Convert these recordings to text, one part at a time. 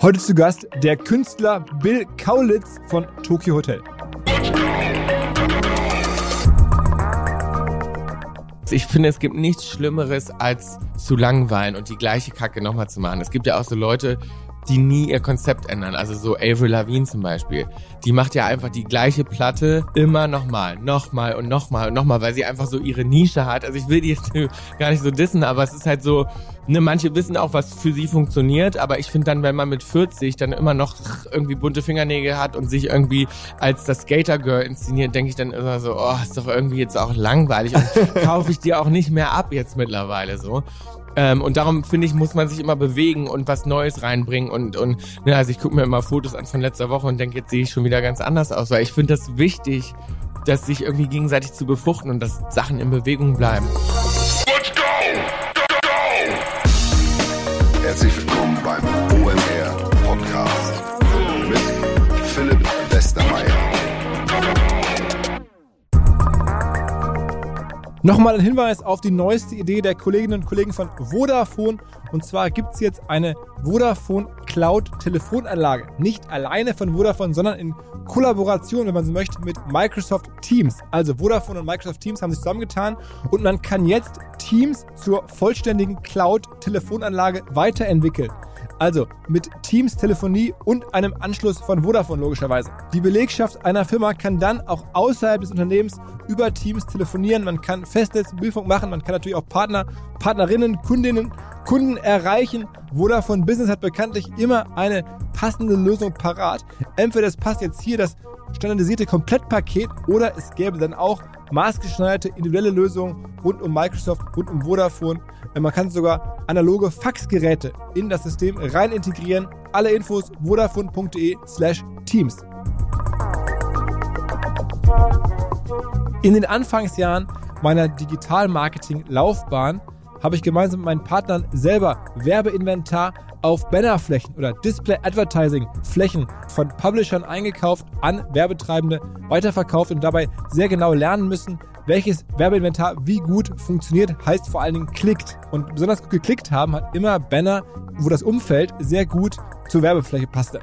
Heute zu Gast der Künstler Bill Kaulitz von Tokyo Hotel. Ich finde, es gibt nichts Schlimmeres, als zu langweilen und die gleiche Kacke nochmal zu machen. Es gibt ja auch so Leute, die nie ihr Konzept ändern. Also so Avril Lavigne zum Beispiel. Die macht ja einfach die gleiche Platte immer nochmal, nochmal und nochmal und nochmal, weil sie einfach so ihre Nische hat. Also ich will die jetzt gar nicht so dissen, aber es ist halt so, ne, manche wissen auch, was für sie funktioniert, aber ich finde dann, wenn man mit 40 dann immer noch irgendwie bunte Fingernägel hat und sich irgendwie als das Skater Girl inszeniert, denke ich dann immer so, oh, ist doch irgendwie jetzt auch langweilig und kaufe ich dir auch nicht mehr ab jetzt mittlerweile so. Ähm, und darum finde ich, muss man sich immer bewegen und was Neues reinbringen. Und, und ne, also ich gucke mir immer Fotos an von letzter Woche und denke, jetzt sehe ich schon wieder ganz anders aus. Weil ich finde das wichtig, dass sich irgendwie gegenseitig zu befruchten und dass Sachen in Bewegung bleiben. Nochmal ein Hinweis auf die neueste Idee der Kolleginnen und Kollegen von Vodafone. Und zwar gibt es jetzt eine Vodafone Cloud Telefonanlage. Nicht alleine von Vodafone, sondern in Kollaboration, wenn man so möchte, mit Microsoft Teams. Also Vodafone und Microsoft Teams haben sich zusammengetan und man kann jetzt Teams zur vollständigen Cloud Telefonanlage weiterentwickeln. Also mit Teams Telefonie und einem Anschluss von Vodafone logischerweise. Die Belegschaft einer Firma kann dann auch außerhalb des Unternehmens über Teams telefonieren. Man kann Festnetzmobilfunk machen. Man kann natürlich auch Partner, Partnerinnen, Kundinnen, Kunden erreichen. Vodafone Business hat bekanntlich immer eine passende Lösung parat. Entweder es passt jetzt hier das standardisierte Komplettpaket oder es gäbe dann auch maßgeschneiderte individuelle Lösungen rund um Microsoft, rund um Vodafone. Man kann sogar analoge Faxgeräte in das System rein integrieren. Alle Infos vodafone.de slash Teams. In den Anfangsjahren meiner Digital-Marketing-Laufbahn habe ich gemeinsam mit meinen Partnern selber Werbeinventar auf Bannerflächen oder Display-Advertising-Flächen von Publishern eingekauft, an Werbetreibende weiterverkauft und dabei sehr genau lernen müssen, welches Werbeinventar wie gut funktioniert, heißt vor allen Dingen klickt. Und besonders gut geklickt haben hat immer Banner, wo das Umfeld sehr gut zur Werbefläche passte.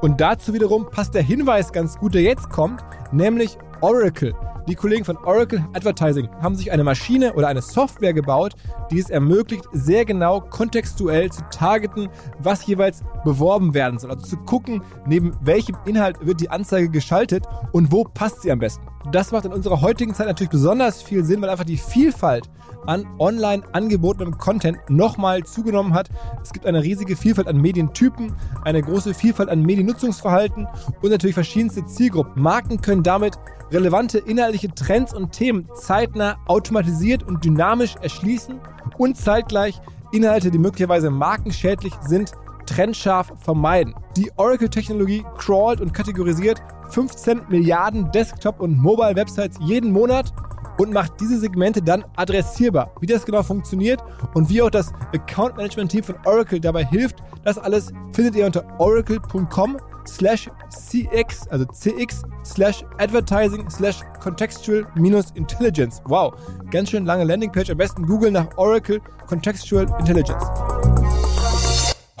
Und dazu wiederum passt der Hinweis ganz gut, der jetzt kommt, nämlich Oracle. Die Kollegen von Oracle Advertising haben sich eine Maschine oder eine Software gebaut, die es ermöglicht, sehr genau kontextuell zu targeten, was jeweils beworben werden soll. Also zu gucken, neben welchem Inhalt wird die Anzeige geschaltet und wo passt sie am besten. Das macht in unserer heutigen Zeit natürlich besonders viel Sinn, weil einfach die Vielfalt an online angebotenem Content nochmal zugenommen hat. Es gibt eine riesige Vielfalt an Medientypen, eine große Vielfalt an Mediennutzungsverhalten und natürlich verschiedenste Zielgruppen. Marken können damit relevante inhaltliche Trends und Themen zeitnah automatisiert und dynamisch erschließen und zeitgleich Inhalte, die möglicherweise markenschädlich sind, trennscharf vermeiden. Die Oracle-Technologie crawlt und kategorisiert 15 Milliarden Desktop- und Mobile-Websites jeden Monat und macht diese Segmente dann adressierbar. Wie das genau funktioniert und wie auch das Account Management Team von Oracle dabei hilft, das alles findet ihr unter oracle.com slash cx, also cx slash advertising slash contextual minus intelligence. Wow, ganz schön lange Landingpage. Am besten Google nach Oracle Contextual Intelligence.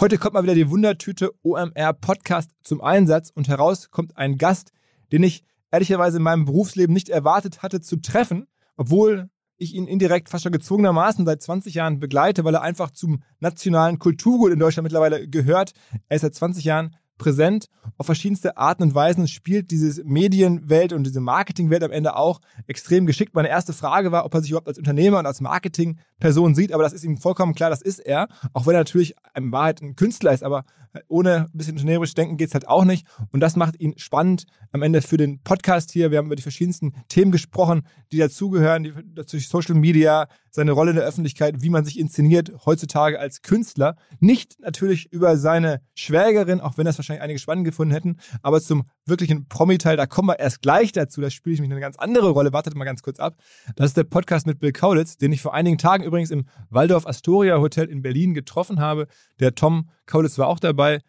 Heute kommt mal wieder die Wundertüte OMR Podcast zum Einsatz und heraus kommt ein Gast, den ich ehrlicherweise in meinem Berufsleben nicht erwartet hatte zu treffen, obwohl ich ihn indirekt fast schon gezwungenermaßen seit 20 Jahren begleite, weil er einfach zum nationalen Kulturgut in Deutschland mittlerweile gehört. Er ist seit 20 Jahren präsent auf verschiedenste Arten und Weisen, spielt diese Medienwelt und diese Marketingwelt am Ende auch extrem geschickt. Meine erste Frage war, ob er sich überhaupt als Unternehmer und als Marketingperson sieht, aber das ist ihm vollkommen klar, das ist er, auch wenn er natürlich in Wahrheit ein Künstler ist, aber ohne ein bisschen unternehmerisch denken geht es halt auch nicht. Und das macht ihn spannend am Ende für den Podcast hier. Wir haben über die verschiedensten Themen gesprochen, die dazugehören, die, dazu Social Media, seine Rolle in der Öffentlichkeit, wie man sich inszeniert heutzutage als Künstler. Nicht natürlich über seine Schwägerin, auch wenn das wahrscheinlich einige spannend gefunden hätten, aber zum wirklichen Promi-Teil, da kommen wir erst gleich dazu. Da spiele ich mich eine ganz andere Rolle. Wartet mal ganz kurz ab. Das ist der Podcast mit Bill Kaulitz, den ich vor einigen Tagen übrigens im Waldorf Astoria Hotel in Berlin getroffen habe. Der Tom Kaulitz war auch dabei.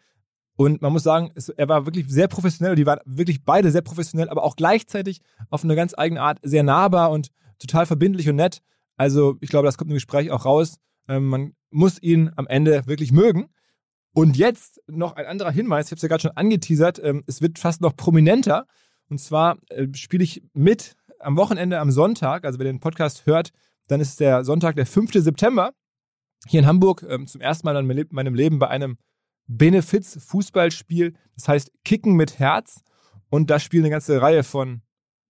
Und man muss sagen, es, er war wirklich sehr professionell. Die waren wirklich beide sehr professionell, aber auch gleichzeitig auf eine ganz eigene Art sehr nahbar und total verbindlich und nett. Also ich glaube, das kommt im Gespräch auch raus. Ähm, man muss ihn am Ende wirklich mögen. Und jetzt noch ein anderer Hinweis, ich habe es ja gerade schon angeteasert, ähm, es wird fast noch prominenter. Und zwar äh, spiele ich mit am Wochenende am Sonntag, also wer den Podcast hört, dann ist der Sonntag, der 5. September, hier in Hamburg ähm, zum ersten Mal in meinem Leben bei einem Benefiz-Fußballspiel. Das heißt Kicken mit Herz. Und da spielen eine ganze Reihe von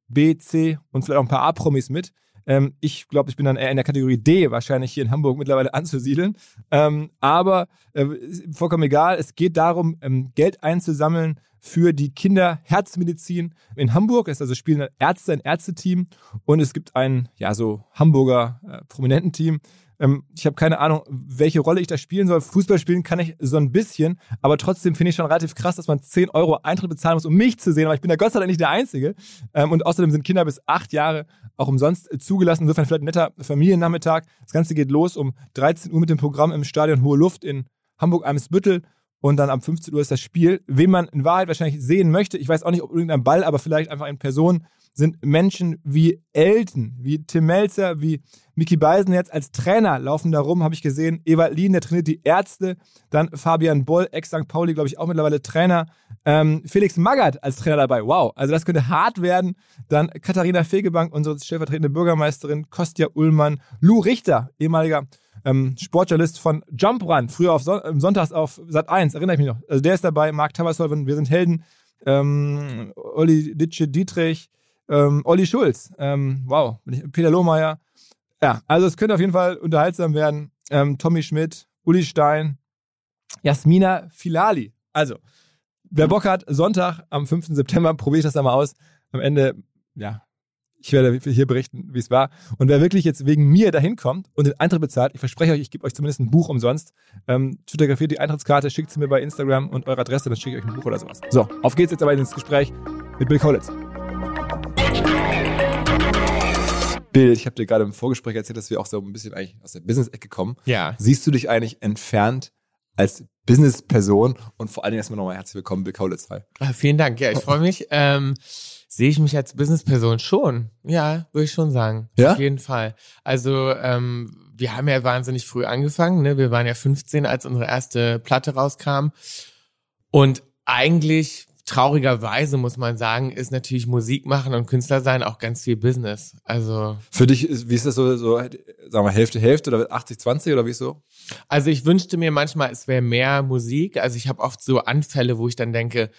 B, C und vielleicht auch ein paar A-Promis mit. Ähm, ich glaube, ich bin dann eher in der Kategorie D wahrscheinlich hier in Hamburg mittlerweile anzusiedeln. Ähm, aber äh, vollkommen egal. Es geht darum, ähm, Geld einzusammeln für die Kinderherzmedizin in Hamburg. Es also spielen Ärzte ein Ärzteteam und es gibt ein ja so Hamburger äh, Prominententeam, ähm, ich habe keine Ahnung, welche Rolle ich da spielen soll. Fußball spielen kann ich so ein bisschen, aber trotzdem finde ich schon relativ krass, dass man 10 Euro Eintritt bezahlen muss, um mich zu sehen. Aber ich bin da Gott sei Dank nicht der Einzige. Ähm, und außerdem sind Kinder bis acht Jahre auch umsonst zugelassen. Insofern vielleicht ein netter Familiennachmittag. Das Ganze geht los um 13 Uhr mit dem Programm im Stadion Hohe Luft in Hamburg-Eimsbüttel. Und dann ab 15 Uhr ist das Spiel. Wen man in Wahrheit wahrscheinlich sehen möchte, ich weiß auch nicht, ob irgendein Ball, aber vielleicht einfach in Person, sind Menschen wie Elton, wie Tim Melzer, wie Mickey Beisen jetzt als Trainer laufen da rum, habe ich gesehen. Ewald Lien, der trainiert die Ärzte. Dann Fabian Boll, Ex-St. Pauli, glaube ich, auch mittlerweile Trainer. Ähm, Felix Magath als Trainer dabei. Wow, also das könnte hart werden. Dann Katharina Fegebank, unsere stellvertretende Bürgermeisterin, Kostja Ullmann, Lou Richter, ehemaliger ähm, Sportjournalist von Jump Run, früher auf Son Sonntags auf Sat 1, erinnere ich mich noch. Also der ist dabei, Marc Tabasolven, wir sind Helden. Ähm, Olli Ditsche Dietrich, ähm, Olli Schulz, ähm, wow, Peter Lohmeier. Ja, also es könnte auf jeden Fall unterhaltsam werden. Ähm, Tommy Schmidt, Uli Stein, Jasmina Filali. Also, wer Bock hat, Sonntag am 5. September, probiere ich das da mal aus. Am Ende, ja, ich werde hier berichten, wie es war. Und wer wirklich jetzt wegen mir dahin kommt und den Eintritt bezahlt, ich verspreche euch, ich gebe euch zumindest ein Buch umsonst. Ähm, fotografiert die Eintrittskarte, schickt sie mir bei Instagram und eure Adresse, dann schicke ich euch ein Buch oder sowas. So, auf geht's jetzt aber ins Gespräch mit Bill Collins. Bill, ich habe dir gerade im Vorgespräch erzählt, dass wir auch so ein bisschen eigentlich aus der Business-Ecke kommen. Ja. Siehst du dich eigentlich entfernt als Business-Person und vor allen Dingen erstmal nochmal herzlich willkommen, Bill Kaulitz. Hi. Ah, vielen Dank, ja, ich freue mich. Ähm, sehe ich mich als Business-Person schon. Ja, würde ich schon sagen. Ja? Auf jeden Fall. Also, ähm, wir haben ja wahnsinnig früh angefangen. Ne? Wir waren ja 15, als unsere erste Platte rauskam. Und eigentlich traurigerweise muss man sagen, ist natürlich Musik machen und Künstler sein auch ganz viel Business. Also für dich ist, wie ist das so, so sagen wir Hälfte Hälfte oder 80 20 oder wie ist so? Also ich wünschte mir manchmal, es wäre mehr Musik. Also ich habe oft so Anfälle, wo ich dann denke,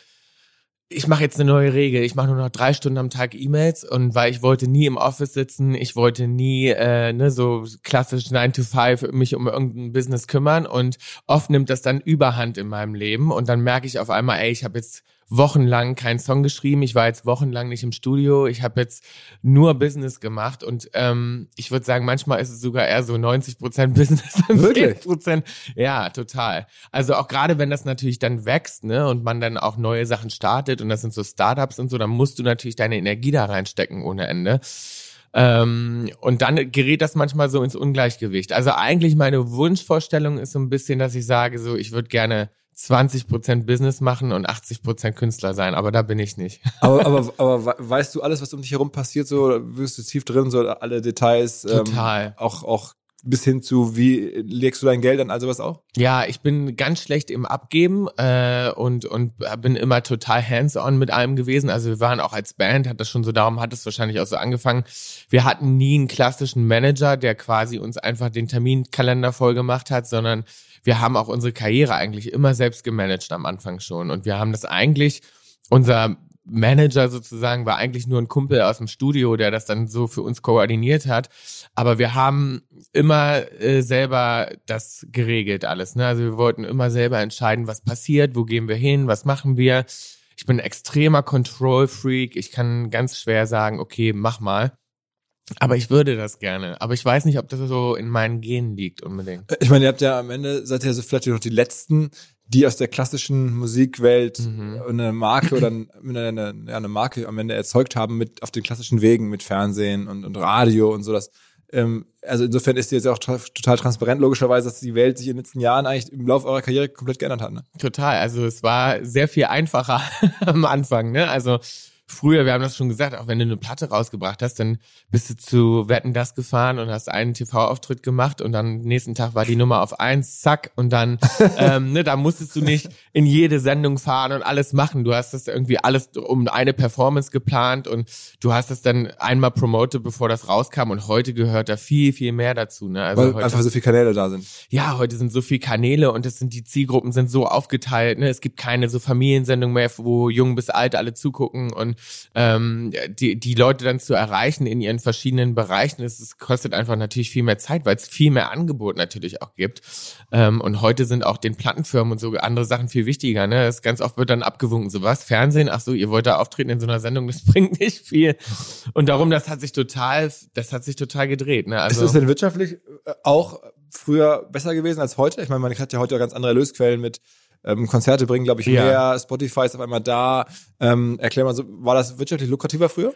ich mache jetzt eine neue Regel. Ich mache nur noch drei Stunden am Tag E-Mails und weil ich wollte nie im Office sitzen, ich wollte nie äh, ne, so klassisch 9 to 5 mich um irgendein Business kümmern und oft nimmt das dann Überhand in meinem Leben und dann merke ich auf einmal, ey, ich habe jetzt wochenlang keinen Song geschrieben. Ich war jetzt wochenlang nicht im Studio. Ich habe jetzt nur Business gemacht und ähm, ich würde sagen, manchmal ist es sogar eher so 90 Prozent Business und Wirklich? Prozent. Ja, total. Also auch gerade wenn das natürlich dann wächst, ne, und man dann auch neue Sachen startet und das sind so Startups und so, dann musst du natürlich deine Energie da reinstecken ohne Ende. Ähm, und dann gerät das manchmal so ins Ungleichgewicht. Also eigentlich meine Wunschvorstellung ist so ein bisschen, dass ich sage, so ich würde gerne 20% Business machen und 80% Künstler sein, aber da bin ich nicht. Aber, aber, aber weißt du alles, was um dich herum passiert, so wirst du tief drin, so alle Details? Ähm, Total. Ähm, auch, auch bis hin zu, wie legst du dein Geld an, also was auch? Ja, ich bin ganz schlecht im Abgeben äh, und, und bin immer total hands-on mit allem gewesen. Also wir waren auch als Band, hat das schon so, darum hat es wahrscheinlich auch so angefangen. Wir hatten nie einen klassischen Manager, der quasi uns einfach den Terminkalender voll gemacht hat, sondern wir haben auch unsere Karriere eigentlich immer selbst gemanagt am Anfang schon. Und wir haben das eigentlich, unser Manager sozusagen war eigentlich nur ein Kumpel aus dem Studio, der das dann so für uns koordiniert hat. Aber wir haben immer äh, selber das geregelt alles. Ne? Also wir wollten immer selber entscheiden, was passiert, wo gehen wir hin, was machen wir. Ich bin ein extremer Control-Freak. Ich kann ganz schwer sagen, okay, mach mal. Aber ich würde das gerne. Aber ich weiß nicht, ob das so in meinen Genen liegt unbedingt. Ich meine, ihr habt ja am Ende, seid ihr so vielleicht noch die Letzten, die aus der klassischen Musikwelt mhm. eine Marke oder eine, eine Marke am Ende erzeugt haben mit auf den klassischen Wegen mit Fernsehen und, und Radio und so. Das, ähm, also insofern ist die jetzt auch total transparent, logischerweise, dass die Welt sich in den letzten Jahren eigentlich im Laufe eurer Karriere komplett geändert hat. Ne? Total. Also es war sehr viel einfacher am Anfang. Ne? Also früher, wir haben das schon gesagt, auch wenn du eine Platte rausgebracht hast, dann bist du zu Wetten das gefahren und hast einen TV-Auftritt gemacht und dann nächsten Tag war die Nummer auf eins, zack, und dann, ähm, ne, da musstest du nicht in jede Sendung fahren und alles machen. Du hast das irgendwie alles um eine Performance geplant und du hast es dann einmal promotet, bevor das rauskam und heute gehört da viel, viel mehr dazu. Ne? Also Weil heute, einfach so viele Kanäle da sind. Ja, heute sind so viele Kanäle und es sind die Zielgruppen sind so aufgeteilt. Ne? Es gibt keine so Familiensendung mehr, wo jung bis alt alle zugucken und ähm, die, die Leute dann zu erreichen in ihren verschiedenen Bereichen, es, es kostet einfach natürlich viel mehr Zeit, weil es viel mehr Angebot natürlich auch gibt. Ähm, und heute sind auch den Plattenfirmen und so andere Sachen viel wichtiger. Ne? Das ganz oft wird dann abgewunken, so was, Fernsehen, ach so, ihr wollt da auftreten in so einer Sendung, das bringt nicht viel. Und darum, das hat sich total, das hat sich total gedreht. Ne? Also, ist es denn wirtschaftlich äh, auch früher besser gewesen als heute? Ich meine, man hat ja heute ganz andere Erlösquellen mit ähm, Konzerte bringen, glaube ich, ja. mehr. Spotify ist auf einmal da. Ähm, erklär mal so, war das wirtschaftlich lukrativer früher?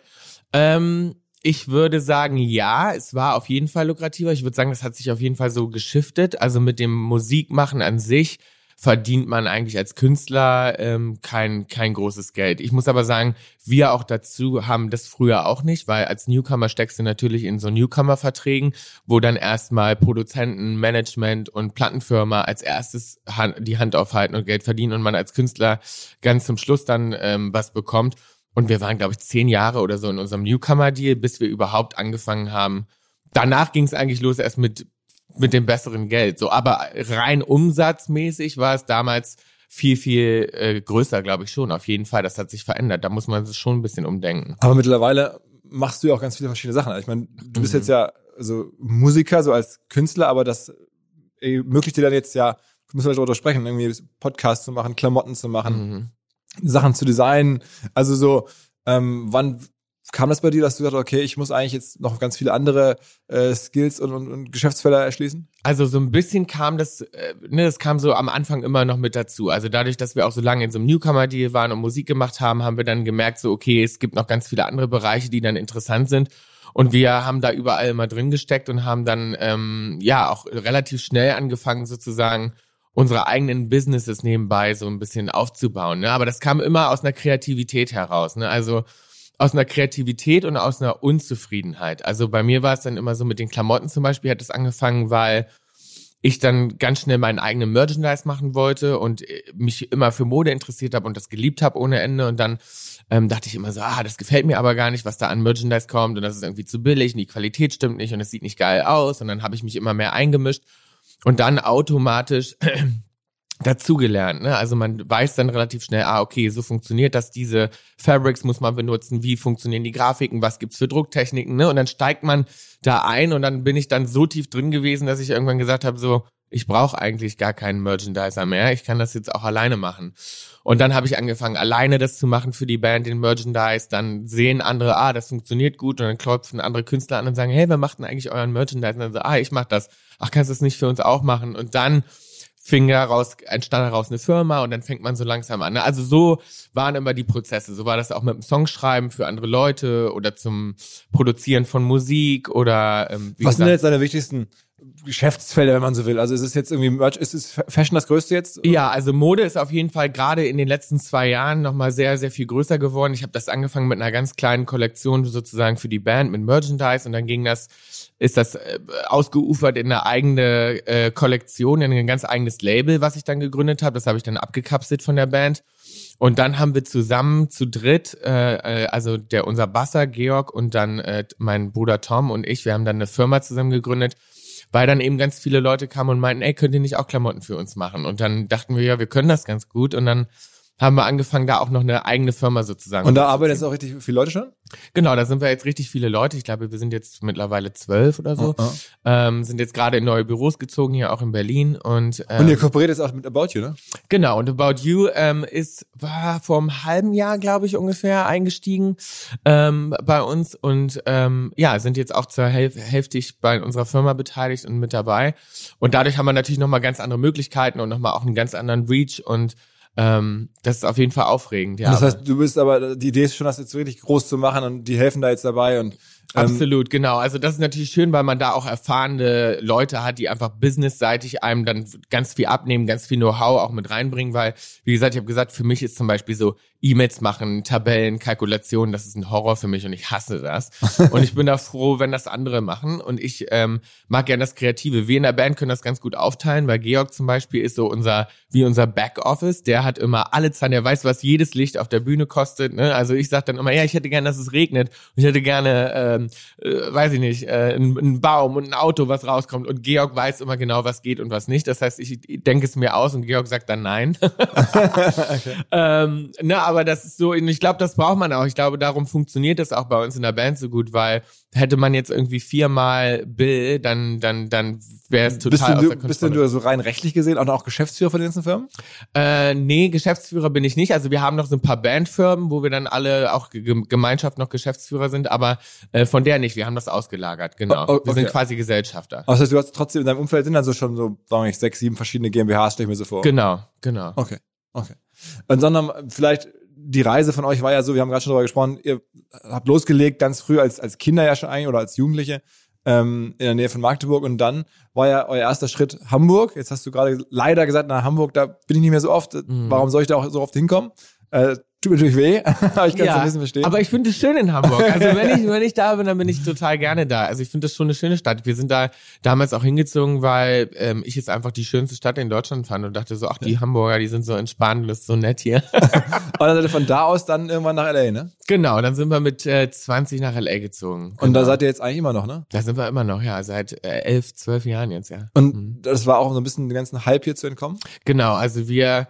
Ähm, ich würde sagen, ja, es war auf jeden Fall lukrativer. Ich würde sagen, das hat sich auf jeden Fall so geschiftet. Also mit dem Musikmachen an sich verdient man eigentlich als Künstler ähm, kein, kein großes Geld. Ich muss aber sagen, wir auch dazu haben das früher auch nicht, weil als Newcomer steckst du natürlich in so Newcomer-Verträgen, wo dann erstmal Produzenten, Management und Plattenfirma als erstes die Hand aufhalten und Geld verdienen und man als Künstler ganz zum Schluss dann ähm, was bekommt. Und wir waren, glaube ich, zehn Jahre oder so in unserem Newcomer-Deal, bis wir überhaupt angefangen haben. Danach ging es eigentlich los erst mit mit dem besseren Geld. So, aber rein umsatzmäßig war es damals viel, viel äh, größer, glaube ich schon. Auf jeden Fall. Das hat sich verändert. Da muss man sich schon ein bisschen umdenken. Aber mittlerweile machst du ja auch ganz viele verschiedene Sachen. Ich meine, du bist mhm. jetzt ja so Musiker, so als Künstler, aber das ermöglicht dir dann jetzt ja, müssen wir darüber sprechen, irgendwie Podcasts zu machen, Klamotten zu machen, mhm. Sachen zu designen. Also so, ähm, wann kam das bei dir, dass du gesagt okay, ich muss eigentlich jetzt noch ganz viele andere äh, Skills und, und, und Geschäftsfelder erschließen? Also so ein bisschen kam das, äh, ne, das kam so am Anfang immer noch mit dazu. Also dadurch, dass wir auch so lange in so einem Newcomer-Deal waren und Musik gemacht haben, haben wir dann gemerkt, so okay, es gibt noch ganz viele andere Bereiche, die dann interessant sind. Und wir haben da überall immer drin gesteckt und haben dann ähm, ja auch relativ schnell angefangen, sozusagen unsere eigenen Businesses nebenbei so ein bisschen aufzubauen. Ne? Aber das kam immer aus einer Kreativität heraus. Ne? Also aus einer Kreativität und aus einer Unzufriedenheit. Also bei mir war es dann immer so mit den Klamotten zum Beispiel hat es angefangen, weil ich dann ganz schnell meinen eigenen Merchandise machen wollte und äh, mich immer für Mode interessiert habe und das geliebt habe ohne Ende und dann ähm, dachte ich immer so, ah, das gefällt mir aber gar nicht, was da an Merchandise kommt und das ist irgendwie zu billig und die Qualität stimmt nicht und es sieht nicht geil aus und dann habe ich mich immer mehr eingemischt und dann automatisch dazugelernt. Ne? Also man weiß dann relativ schnell, ah, okay, so funktioniert das, diese Fabrics muss man benutzen, wie funktionieren die Grafiken, was gibt's für Drucktechniken, ne? Und dann steigt man da ein und dann bin ich dann so tief drin gewesen, dass ich irgendwann gesagt habe, so, ich brauche eigentlich gar keinen Merchandiser mehr, ich kann das jetzt auch alleine machen. Und dann habe ich angefangen, alleine das zu machen für die Band, den Merchandise. Dann sehen andere, ah, das funktioniert gut. Und dann klopfen andere Künstler an und sagen, hey, wer macht denn eigentlich euren Merchandise? Und dann so, ah, ich mach das. Ach, kannst du das nicht für uns auch machen? Und dann fing daraus, entstand daraus eine Firma und dann fängt man so langsam an. Also so waren immer die Prozesse. So war das auch mit dem Songschreiben für andere Leute oder zum Produzieren von Musik oder ähm, Was gesagt, sind jetzt deine wichtigsten Geschäftsfelder, wenn man so will. Also ist es jetzt irgendwie Merch, ist es Fashion das größte jetzt? Ja, also Mode ist auf jeden Fall gerade in den letzten zwei Jahren nochmal sehr, sehr viel größer geworden. Ich habe das angefangen mit einer ganz kleinen Kollektion sozusagen für die Band mit Merchandise und dann ging das ist das äh, ausgeufert in eine eigene äh, Kollektion, in ein ganz eigenes Label, was ich dann gegründet habe. Das habe ich dann abgekapselt von der Band. Und dann haben wir zusammen zu dritt, äh, äh, also der unser Basser Georg und dann äh, mein Bruder Tom und ich, wir haben dann eine Firma zusammen gegründet, weil dann eben ganz viele Leute kamen und meinten, ey, könnt ihr nicht auch Klamotten für uns machen? Und dann dachten wir, ja, wir können das ganz gut. Und dann haben wir angefangen, da auch noch eine eigene Firma sozusagen. Und da arbeiten jetzt auch richtig viele Leute schon? Genau, da sind wir jetzt richtig viele Leute. Ich glaube, wir sind jetzt mittlerweile zwölf oder so. Oh, oh. Ähm, sind jetzt gerade in neue Büros gezogen, hier auch in Berlin. Und, ähm, und ihr kooperiert jetzt auch mit About You, ne? Genau, und About You ähm, ist, war vor einem halben Jahr, glaube ich, ungefähr eingestiegen ähm, bei uns. Und ähm, ja, sind jetzt auch zur Häl hälftig bei unserer Firma beteiligt und mit dabei. Und dadurch haben wir natürlich nochmal ganz andere Möglichkeiten und nochmal auch einen ganz anderen Reach und ähm, das ist auf jeden Fall aufregend. Ja, das heißt, du bist aber, die Idee ist schon, das jetzt wirklich groß zu machen und die helfen da jetzt dabei und Absolut, genau. Also das ist natürlich schön, weil man da auch erfahrene Leute hat, die einfach businessseitig einem dann ganz viel abnehmen, ganz viel Know-how auch mit reinbringen, weil, wie gesagt, ich habe gesagt, für mich ist zum Beispiel so E-Mails machen, Tabellen, Kalkulationen, das ist ein Horror für mich und ich hasse das. und ich bin da froh, wenn das andere machen und ich ähm, mag gerne das Kreative. Wir in der Band können das ganz gut aufteilen, weil Georg zum Beispiel ist so unser, wie unser Backoffice, der hat immer alle Zahlen, der weiß, was jedes Licht auf der Bühne kostet. Ne? Also ich sage dann immer, ja, ich hätte gerne, dass es regnet und ich hätte gerne, ähm, äh, weiß ich nicht, äh, einen, einen Baum und ein Auto, was rauskommt und Georg weiß immer genau, was geht und was nicht. Das heißt, ich denke es mir aus und Georg sagt dann nein. okay. ähm, ne, aber das ist so, ich glaube, das braucht man auch. Ich glaube, darum funktioniert das auch bei uns in der Band so gut, weil hätte man jetzt irgendwie viermal Bill, dann, dann, dann wäre es total bist aus du, der Bist denn du so rein rechtlich gesehen auch noch Geschäftsführer von den ganzen Firmen? Äh, nee, Geschäftsführer bin ich nicht. Also wir haben noch so ein paar Bandfirmen, wo wir dann alle auch Gemeinschaft noch Geschäftsführer sind, aber äh, von der nicht. Wir haben das ausgelagert, genau. Oh, okay. Wir sind quasi Gesellschafter. Also das heißt, du hast trotzdem in deinem Umfeld sind also schon so, sagen wir nicht, sechs, sieben verschiedene GmbHs, stelle ich mir so vor. Genau, genau. Okay, okay. Und sondern vielleicht die Reise von euch war ja so, wir haben gerade schon darüber gesprochen, ihr habt losgelegt ganz früh als, als Kinder ja schon eigentlich oder als Jugendliche ähm, in der Nähe von Magdeburg und dann war ja euer erster Schritt Hamburg. Jetzt hast du gerade leider gesagt, na Hamburg, da bin ich nicht mehr so oft. Mhm. Warum soll ich da auch so oft hinkommen? Äh, tut mir natürlich weh, aber ich kann es ja, ein bisschen verstehen. Aber ich finde es schön in Hamburg. Also wenn ich, wenn ich da bin, dann bin ich total gerne da. Also ich finde das schon eine schöne Stadt. Wir sind da damals auch hingezogen, weil ähm, ich es einfach die schönste Stadt in Deutschland fand und dachte so, ach, die. Hamburger, die sind so entspannt, das ist so nett hier. und dann seid ihr von da aus dann irgendwann nach L.A., ne? Genau, dann sind wir mit äh, 20 nach L.A. gezogen. Genau. Und da genau. seid ihr jetzt eigentlich immer noch, ne? Da sind wir immer noch, ja, seit äh, elf, zwölf Jahren jetzt, ja. Und mhm. das war auch so ein bisschen den ganzen Hype hier zu entkommen? Genau, also wir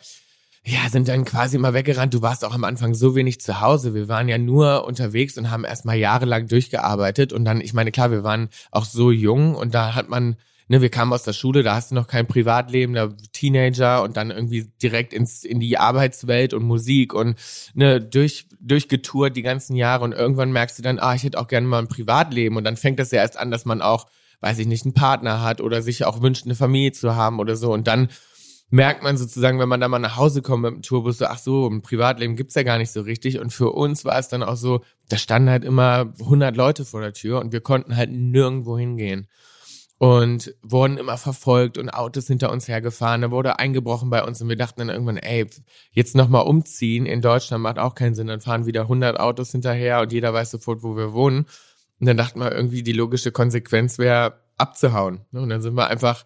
ja, sind dann quasi immer weggerannt. Du warst auch am Anfang so wenig zu Hause. Wir waren ja nur unterwegs und haben erstmal jahrelang durchgearbeitet. Und dann, ich meine, klar, wir waren auch so jung und da hat man, ne, wir kamen aus der Schule, da hast du noch kein Privatleben, da Teenager und dann irgendwie direkt ins, in die Arbeitswelt und Musik und ne, durch, durchgetourt die ganzen Jahre und irgendwann merkst du dann, ah, ich hätte auch gerne mal ein Privatleben und dann fängt das ja erst an, dass man auch, weiß ich nicht, einen Partner hat oder sich auch wünscht, eine Familie zu haben oder so und dann merkt man sozusagen, wenn man da mal nach Hause kommt mit dem Tourbus, so, ach so, ein Privatleben gibt's ja gar nicht so richtig. Und für uns war es dann auch so, da standen halt immer 100 Leute vor der Tür und wir konnten halt nirgendwo hingehen. Und wurden immer verfolgt und Autos hinter uns hergefahren. Da wurde eingebrochen bei uns und wir dachten dann irgendwann, ey, jetzt nochmal umziehen in Deutschland macht auch keinen Sinn. Dann fahren wieder 100 Autos hinterher und jeder weiß sofort, wo wir wohnen. Und dann dachten wir irgendwie, die logische Konsequenz wäre abzuhauen. Und dann sind wir einfach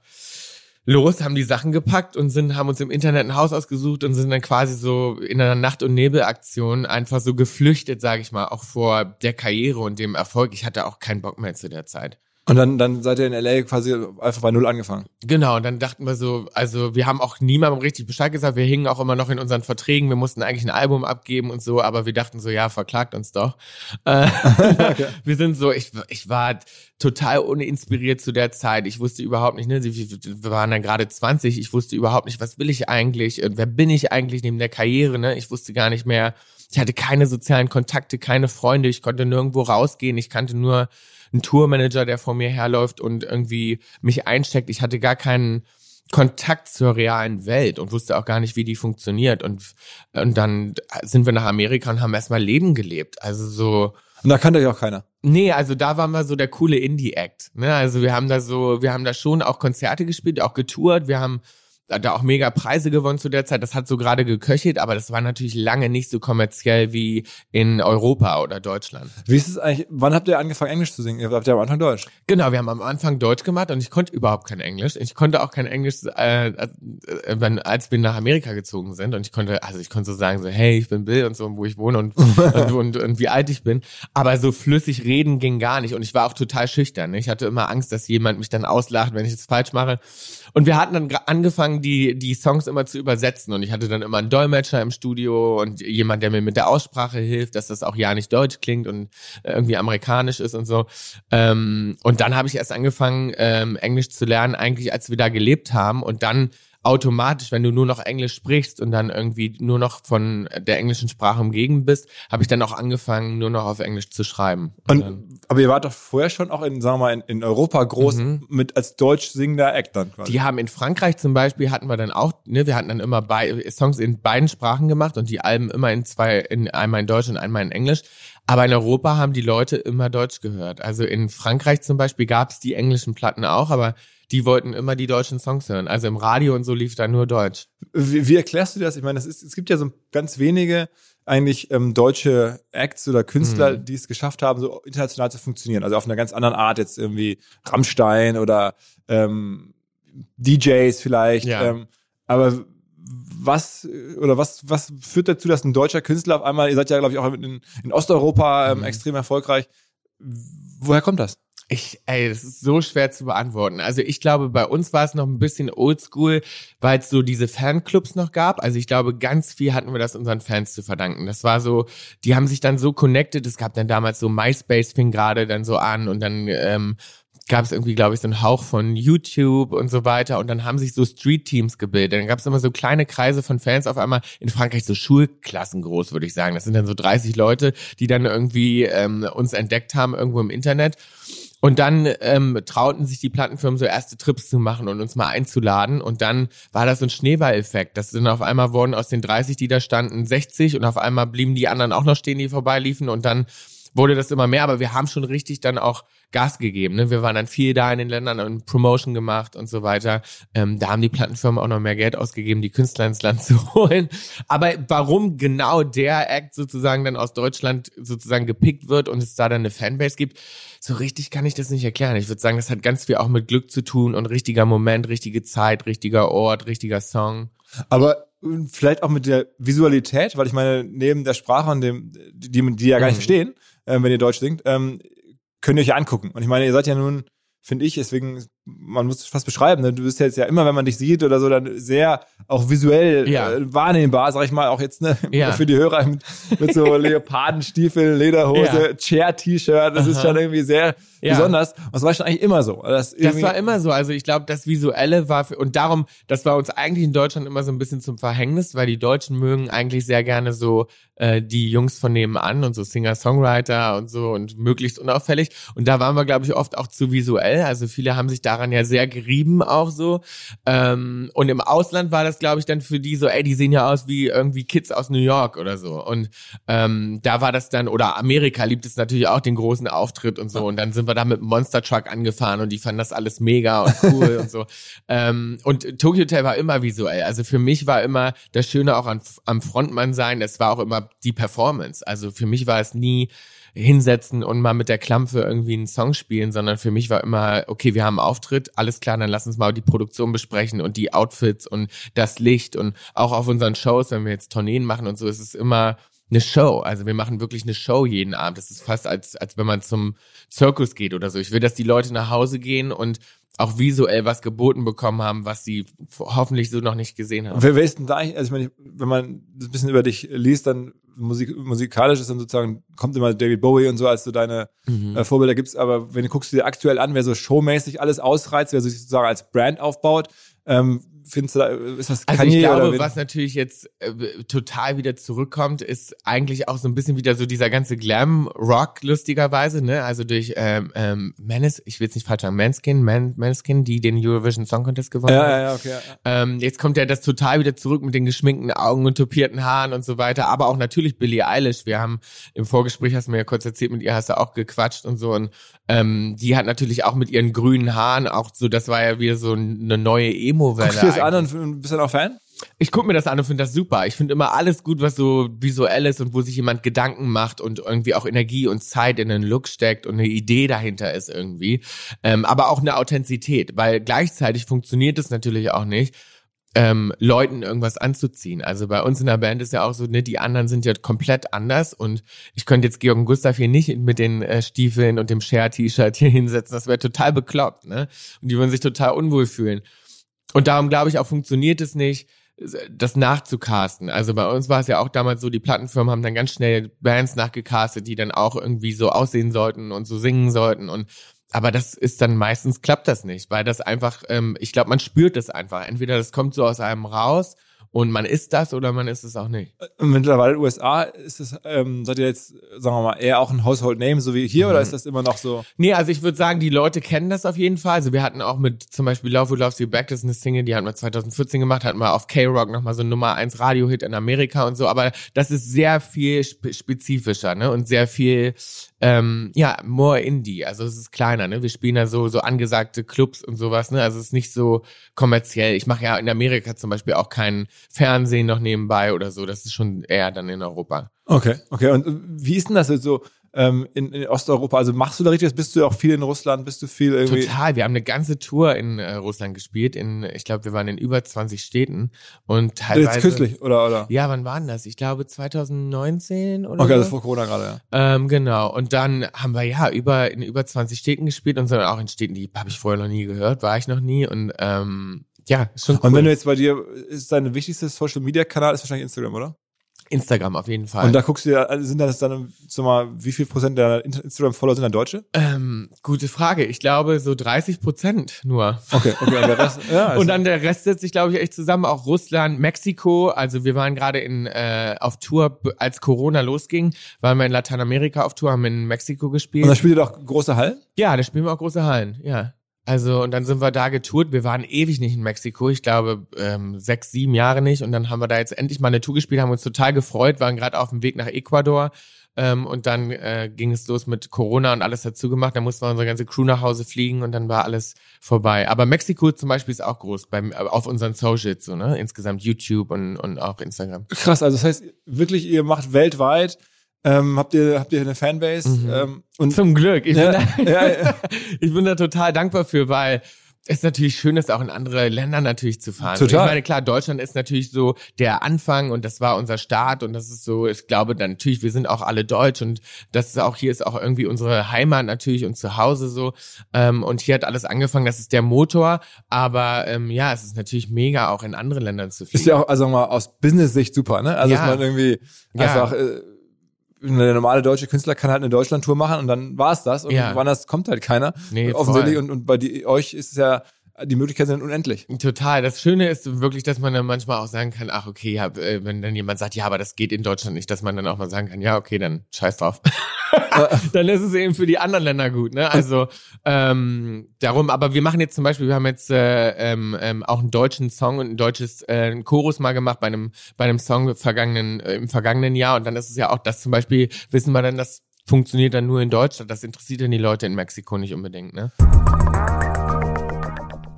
los, haben die Sachen gepackt und sind, haben uns im Internet ein Haus ausgesucht und sind dann quasi so in einer Nacht- und Nebelaktion einfach so geflüchtet, sage ich mal, auch vor der Karriere und dem Erfolg. Ich hatte auch keinen Bock mehr zu der Zeit. Und dann, dann seid ihr in LA quasi einfach bei Null angefangen. Genau, und dann dachten wir so, also wir haben auch niemandem richtig Bescheid gesagt, wir hingen auch immer noch in unseren Verträgen, wir mussten eigentlich ein Album abgeben und so, aber wir dachten so, ja, verklagt uns doch. Äh, okay. Wir sind so, ich, ich war total uninspiriert zu der Zeit. Ich wusste überhaupt nicht, ne, wir waren dann gerade 20, ich wusste überhaupt nicht, was will ich eigentlich, wer bin ich eigentlich neben der Karriere, ne? Ich wusste gar nicht mehr, ich hatte keine sozialen Kontakte, keine Freunde, ich konnte nirgendwo rausgehen, ich kannte nur ein Tourmanager, der vor mir herläuft und irgendwie mich einsteckt. Ich hatte gar keinen Kontakt zur realen Welt und wusste auch gar nicht, wie die funktioniert. Und, und dann sind wir nach Amerika und haben erstmal Leben gelebt. Also so. Und da kannte ich auch keiner. Nee, also da waren wir so der coole Indie-Act. Ne? Also wir haben da so, wir haben da schon auch Konzerte gespielt, auch getourt. Wir haben hat da auch mega Preise gewonnen zu der Zeit. Das hat so gerade geköchelt, aber das war natürlich lange nicht so kommerziell wie in Europa oder Deutschland. Wie ist es eigentlich, wann habt ihr angefangen Englisch zu singen? Ihr habt ja am Anfang Deutsch. Genau, wir haben am Anfang Deutsch gemacht und ich konnte überhaupt kein Englisch. Ich konnte auch kein Englisch, äh, äh, als wir nach Amerika gezogen sind und ich konnte, also ich konnte so sagen, so, hey, ich bin Bill und so, wo ich wohne und, und, und, und, wie alt ich bin. Aber so flüssig reden ging gar nicht und ich war auch total schüchtern. Ich hatte immer Angst, dass jemand mich dann auslacht, wenn ich es falsch mache. Und wir hatten dann angefangen, die, die Songs immer zu übersetzen. Und ich hatte dann immer einen Dolmetscher im Studio und jemand, der mir mit der Aussprache hilft, dass das auch ja nicht deutsch klingt und irgendwie amerikanisch ist und so. Ähm, und dann habe ich erst angefangen, ähm, Englisch zu lernen, eigentlich als wir da gelebt haben. Und dann automatisch, wenn du nur noch Englisch sprichst und dann irgendwie nur noch von der englischen Sprache umgeben bist, habe ich dann auch angefangen, nur noch auf Englisch zu schreiben. Und, und aber ihr wart doch vorher schon auch in, sagen wir mal, in, in Europa groß mhm. mit als deutsch singender Act dann quasi. Die haben in Frankreich zum Beispiel hatten wir dann auch, ne, wir hatten dann immer bei, Songs in beiden Sprachen gemacht und die Alben immer in zwei, in einmal in Deutsch und einmal in Englisch. Aber in Europa haben die Leute immer Deutsch gehört. Also in Frankreich zum Beispiel gab es die englischen Platten auch, aber die wollten immer die deutschen Songs hören. Also im Radio und so lief da nur Deutsch. Wie, wie erklärst du das? Ich meine, das ist, es gibt ja so ganz wenige eigentlich ähm, deutsche Acts oder Künstler, Mhm. die es geschafft haben, so international zu funktionieren. Also auf einer ganz anderen Art, jetzt irgendwie Rammstein oder ähm, DJs vielleicht. Ja. Ähm, aber was oder was was führt dazu, dass ein deutscher Künstler auf einmal, ihr seid ja glaube ich auch in, in Osteuropa ähm, Mhm. extrem erfolgreich. Woher kommt das? Ich, ey, das ist so schwer zu beantworten. Also ich glaube, bei uns war es noch ein bisschen oldschool, weil es so diese Fanclubs noch gab. Also ich glaube, ganz viel hatten wir das unseren Fans zu verdanken. Das war so, die haben sich dann so connected. Es gab dann damals so MySpace fing gerade dann so an und dann ähm, gab es irgendwie, glaube ich, so einen Hauch von YouTube und so weiter. Und dann haben sich so Street-Teams gebildet. Dann gab es immer so kleine Kreise von Fans auf einmal in Frankreich, so Schulklassen groß, würde ich sagen. Das sind dann so 30 Leute, die dann irgendwie ähm, uns entdeckt haben irgendwo im Internet. Und dann ähm, trauten sich die Plattenfirmen so erste Trips zu machen und uns mal einzuladen. Und dann war das so ein Schneeballeffekt. Das sind auf einmal wurden aus den 30, die da standen, 60 und auf einmal blieben die anderen auch noch stehen, die vorbeiliefen. Und dann wurde das immer mehr. Aber wir haben schon richtig dann auch Gas gegeben. Ne? Wir waren dann viel da in den Ländern und Promotion gemacht und so weiter. Ähm, da haben die Plattenfirmen auch noch mehr Geld ausgegeben, die Künstler ins Land zu holen. Aber warum genau der Act sozusagen dann aus Deutschland sozusagen gepickt wird und es da dann eine Fanbase gibt, so richtig kann ich das nicht erklären. Ich würde sagen, das hat ganz viel auch mit Glück zu tun und richtiger Moment, richtige Zeit, richtiger Ort, richtiger Song. Aber äh, vielleicht auch mit der Visualität, weil ich meine, neben der Sprache und dem, die, die, die ja gar nicht Mhm. verstehen, ähm, wenn ihr Deutsch singt, ähm, könnt ihr euch ja angucken. Und ich meine, ihr seid ja nun, finde ich, deswegen, man muss es fast beschreiben, ne? du bist jetzt ja immer, wenn man dich sieht oder so, dann sehr auch visuell Ja. äh, wahrnehmbar, sag ich mal, auch jetzt ne, Ja. für die Hörer mit, mit so Leopardenstiefeln, Lederhose, Chair-T-Shirt, das ist Aha. schon irgendwie sehr Ja. besonders. Und das war schon eigentlich immer so. Das, Das war immer so. Also ich glaube, das Visuelle war für, und darum, das war uns eigentlich in Deutschland immer so ein bisschen zum Verhängnis, weil die Deutschen mögen eigentlich sehr gerne so äh, die Jungs von nebenan und so Singer-Songwriter und so und möglichst unauffällig. Und da waren wir, glaube ich, oft auch zu visuell. Also viele haben sich daran ja sehr gerieben auch so. Ähm, und im Ausland war das, glaube ich, dann für die so, ey, die sehen ja aus wie irgendwie Kids aus New York oder so. Und ähm, da war das dann, oder Amerika liebt es natürlich auch den großen Auftritt und so. Und dann sind wir da mit einem Monster Truck angefahren und die fanden das alles mega und cool und so. Ähm, und Tokyo Hotel war immer visuell. Also für mich war immer das Schöne auch an, am Frontmann sein, das war auch immer die Performance. Also für mich war es nie hinsetzen und mal mit der Klampfe irgendwie einen Song spielen, sondern für mich war immer, okay, wir haben einen Auftritt, alles klar, dann lass uns mal die Produktion besprechen und die Outfits und das Licht und auch auf unseren Shows, wenn wir jetzt Tourneen machen und so, ist es immer eine Show. Also wir machen wirklich eine Show jeden Abend. Das ist fast als, als wenn man zum Zirkus geht oder so. Ich will, dass die Leute nach Hause gehen und auch visuell was geboten bekommen haben, was sie hoffentlich so noch nicht gesehen haben. Wer, wer ist denn da eigentlich, also ich meine, wenn man ein bisschen über dich liest, dann Musik, musikalisch ist dann sozusagen, kommt immer David Bowie und so als so deine Mhm. äh, Vorbilder gibt's, aber wenn du guckst du dir aktuell an, wer so showmäßig alles ausreizt, wer sich sozusagen als Brand aufbaut, ähm, findest du da, ist das Also Kanye ich glaube, was natürlich jetzt äh, total wieder zurückkommt, ist eigentlich auch so ein bisschen wieder so dieser ganze Glam-Rock lustigerweise, ne? Also durch ähm, ähm, Manis, ich will jetzt nicht falsch sagen, Manskin, Man, Manskin, die den Eurovision Song Contest gewonnen ja, haben. ja, ja, okay. Ja. Ähm, jetzt kommt ja das total wieder zurück mit den geschminkten Augen und topierten Haaren und so weiter. Aber auch natürlich Billie Eilish. Wir haben im Vorgespräch, hast du mir ja kurz erzählt, mit ihr hast du auch gequatscht und so. Und ähm, die hat natürlich auch mit ihren grünen Haaren auch so, das war ja wieder so eine neue Emo-Welle. An und bist dann auch Fan? Ich gucke mir das an und finde das super. Ich finde immer alles gut, was so visuell ist und wo sich jemand Gedanken macht und irgendwie auch Energie und Zeit in einen Look steckt und eine Idee dahinter ist irgendwie. Ähm, aber auch eine Authentizität, weil gleichzeitig funktioniert es natürlich auch nicht, ähm, Leuten irgendwas anzuziehen. Also bei uns in der Band ist ja auch so, ne, die anderen sind ja komplett anders und ich könnte jetzt Georg und Gustav hier nicht mit den äh, Stiefeln und dem Share-T-Shirt hier hinsetzen. Das wäre total bekloppt, ne? Und die würden sich total unwohl fühlen. Und darum glaube ich auch, funktioniert es nicht, das nachzucasten. Also bei uns war es ja auch damals so, die Plattenfirmen haben dann ganz schnell Bands nachgecastet, die dann auch irgendwie so aussehen sollten und so singen sollten und aber das ist dann meistens klappt das nicht, weil das einfach, ähm, ich glaube, man spürt das einfach. Entweder das kommt so aus einem raus Und man ist das oder man ist es auch nicht. Mittlerweile in den USA ist es, ähm, seid ihr jetzt, sagen wir mal, eher auch ein Household Name, so wie hier, Mhm. oder ist das immer noch so? Nee, also ich würde sagen, die Leute kennen das auf jeden Fall. Also wir hatten auch mit zum Beispiel Love Who Loves You Back, das ist eine Single, die hatten wir 2014 gemacht, hatten wir auf K-Rock nochmal so ein Nummer 1 Radio-Hit in Amerika und so. Aber das ist sehr viel spe spezifischer, ne? Und sehr viel, ähm, ja, more Indie. Also es ist kleiner, ne? Wir spielen da so, so angesagte Clubs und sowas, ne? Also es ist nicht so kommerziell. Ich mache ja in Amerika zum Beispiel auch kein Fernsehen noch nebenbei oder so. Das ist schon eher dann in Europa. Okay, okay. Und wie ist denn das jetzt so ähm, in, in Osteuropa? Also machst du da richtig, bist du auch viel in Russland, bist du viel irgendwie? Total. Wir haben eine ganze Tour in äh, Russland gespielt. In, ich glaube, wir waren in über 20 Städten und teilweise. Jetzt kürzlich, oder, oder? Ja, wann waren das? Ich glaube 2019 oder Okay, so. das ist vor Corona gerade, ja. Ähm, genau. Und dann haben wir ja über in über 20 Städten gespielt und sondern auch in Städten, die habe ich vorher noch nie gehört, war ich noch nie. Und ähm, ja, schon cool. Und wenn du jetzt bei dir, ist dein wichtigster Social Media Kanal ist wahrscheinlich Instagram, oder? Instagram auf jeden Fall. Und da guckst du dir, also sind das dann, sag mal, wie viel Prozent der Instagram-Follower sind dann Deutsche? ähm, gute Frage. Ich glaube so 30 Prozent nur. Okay, okay, und der Rest, ja. also- Und dann der Rest setzt sich, glaube ich, echt zusammen. Auch Russland, Mexiko. Also wir waren gerade in äh, auf Tour, als Corona losging, waren wir in Lateinamerika auf Tour, haben in Mexiko gespielt. und dann spielt ihr doch große Hallen? Ja, da spielen wir auch große Hallen, ja. Also, und dann sind wir da getourt. Wir waren ewig nicht in Mexiko. Ich glaube, ähm, sechs, sieben Jahre nicht. Und dann haben wir da jetzt endlich mal eine Tour gespielt, haben uns total gefreut, waren gerade auf dem Weg nach Ecuador. Ähm, und dann äh, ging es los mit Corona und alles dazu gemacht. Da mussten wir unsere ganze Crew nach Hause fliegen und dann war alles vorbei. Aber Mexiko zum Beispiel ist auch groß beim, auf unseren Socials, so, ne? Insgesamt YouTube und, und auch Instagram. Krass, also das heißt wirklich, ihr macht weltweit, ähm, habt ihr, habt ihr eine Fanbase, Mhm. ähm, und Zum Glück. Ich, Ja, bin da, ja, ja. ich bin da total dankbar für, weil es natürlich schön ist, auch in andere Länder natürlich zu fahren. Total. Ich meine, klar, Deutschland ist natürlich so der Anfang und das war unser Start und das ist so, ich glaube dann natürlich, wir sind auch alle deutsch und das ist auch, hier ist auch irgendwie unsere Heimat natürlich und zu Hause so. Ähm, und hier hat alles angefangen, das ist der Motor, aber ähm, ja, es ist natürlich mega, auch in andere Ländern zu fliegen. ist ja auch, also mal aus Business-Sicht super, ne? Also, Ja. dass man irgendwie Ja. einfach, äh, eine normale deutsche Künstler kann halt eine Deutschland-Tour machen und dann war's das und Ja. woanders kommt halt keiner. Nee, Offensichtlich voll. und, und bei die, euch ist es ja, die Möglichkeiten sind unendlich. Total. Das Schöne ist wirklich, dass man dann manchmal auch sagen kann, ach okay, ja, äh, wenn dann jemand sagt, ja, aber das geht in Deutschland nicht, dass man dann auch mal sagen kann, ja, okay, dann scheiß drauf. dann ist es eben für die anderen Länder gut, ne? Also ähm, darum, aber wir machen jetzt zum Beispiel, wir haben jetzt äh, ähm, ähm, auch einen deutschen Song und ein deutsches äh, einen Chorus mal gemacht bei einem bei einem Song vergangenen äh, im vergangenen Jahr und dann ist es ja auch, dass zum Beispiel wissen wir dann, das funktioniert dann nur in Deutschland. Das interessiert dann die Leute in Mexiko nicht unbedingt, ne?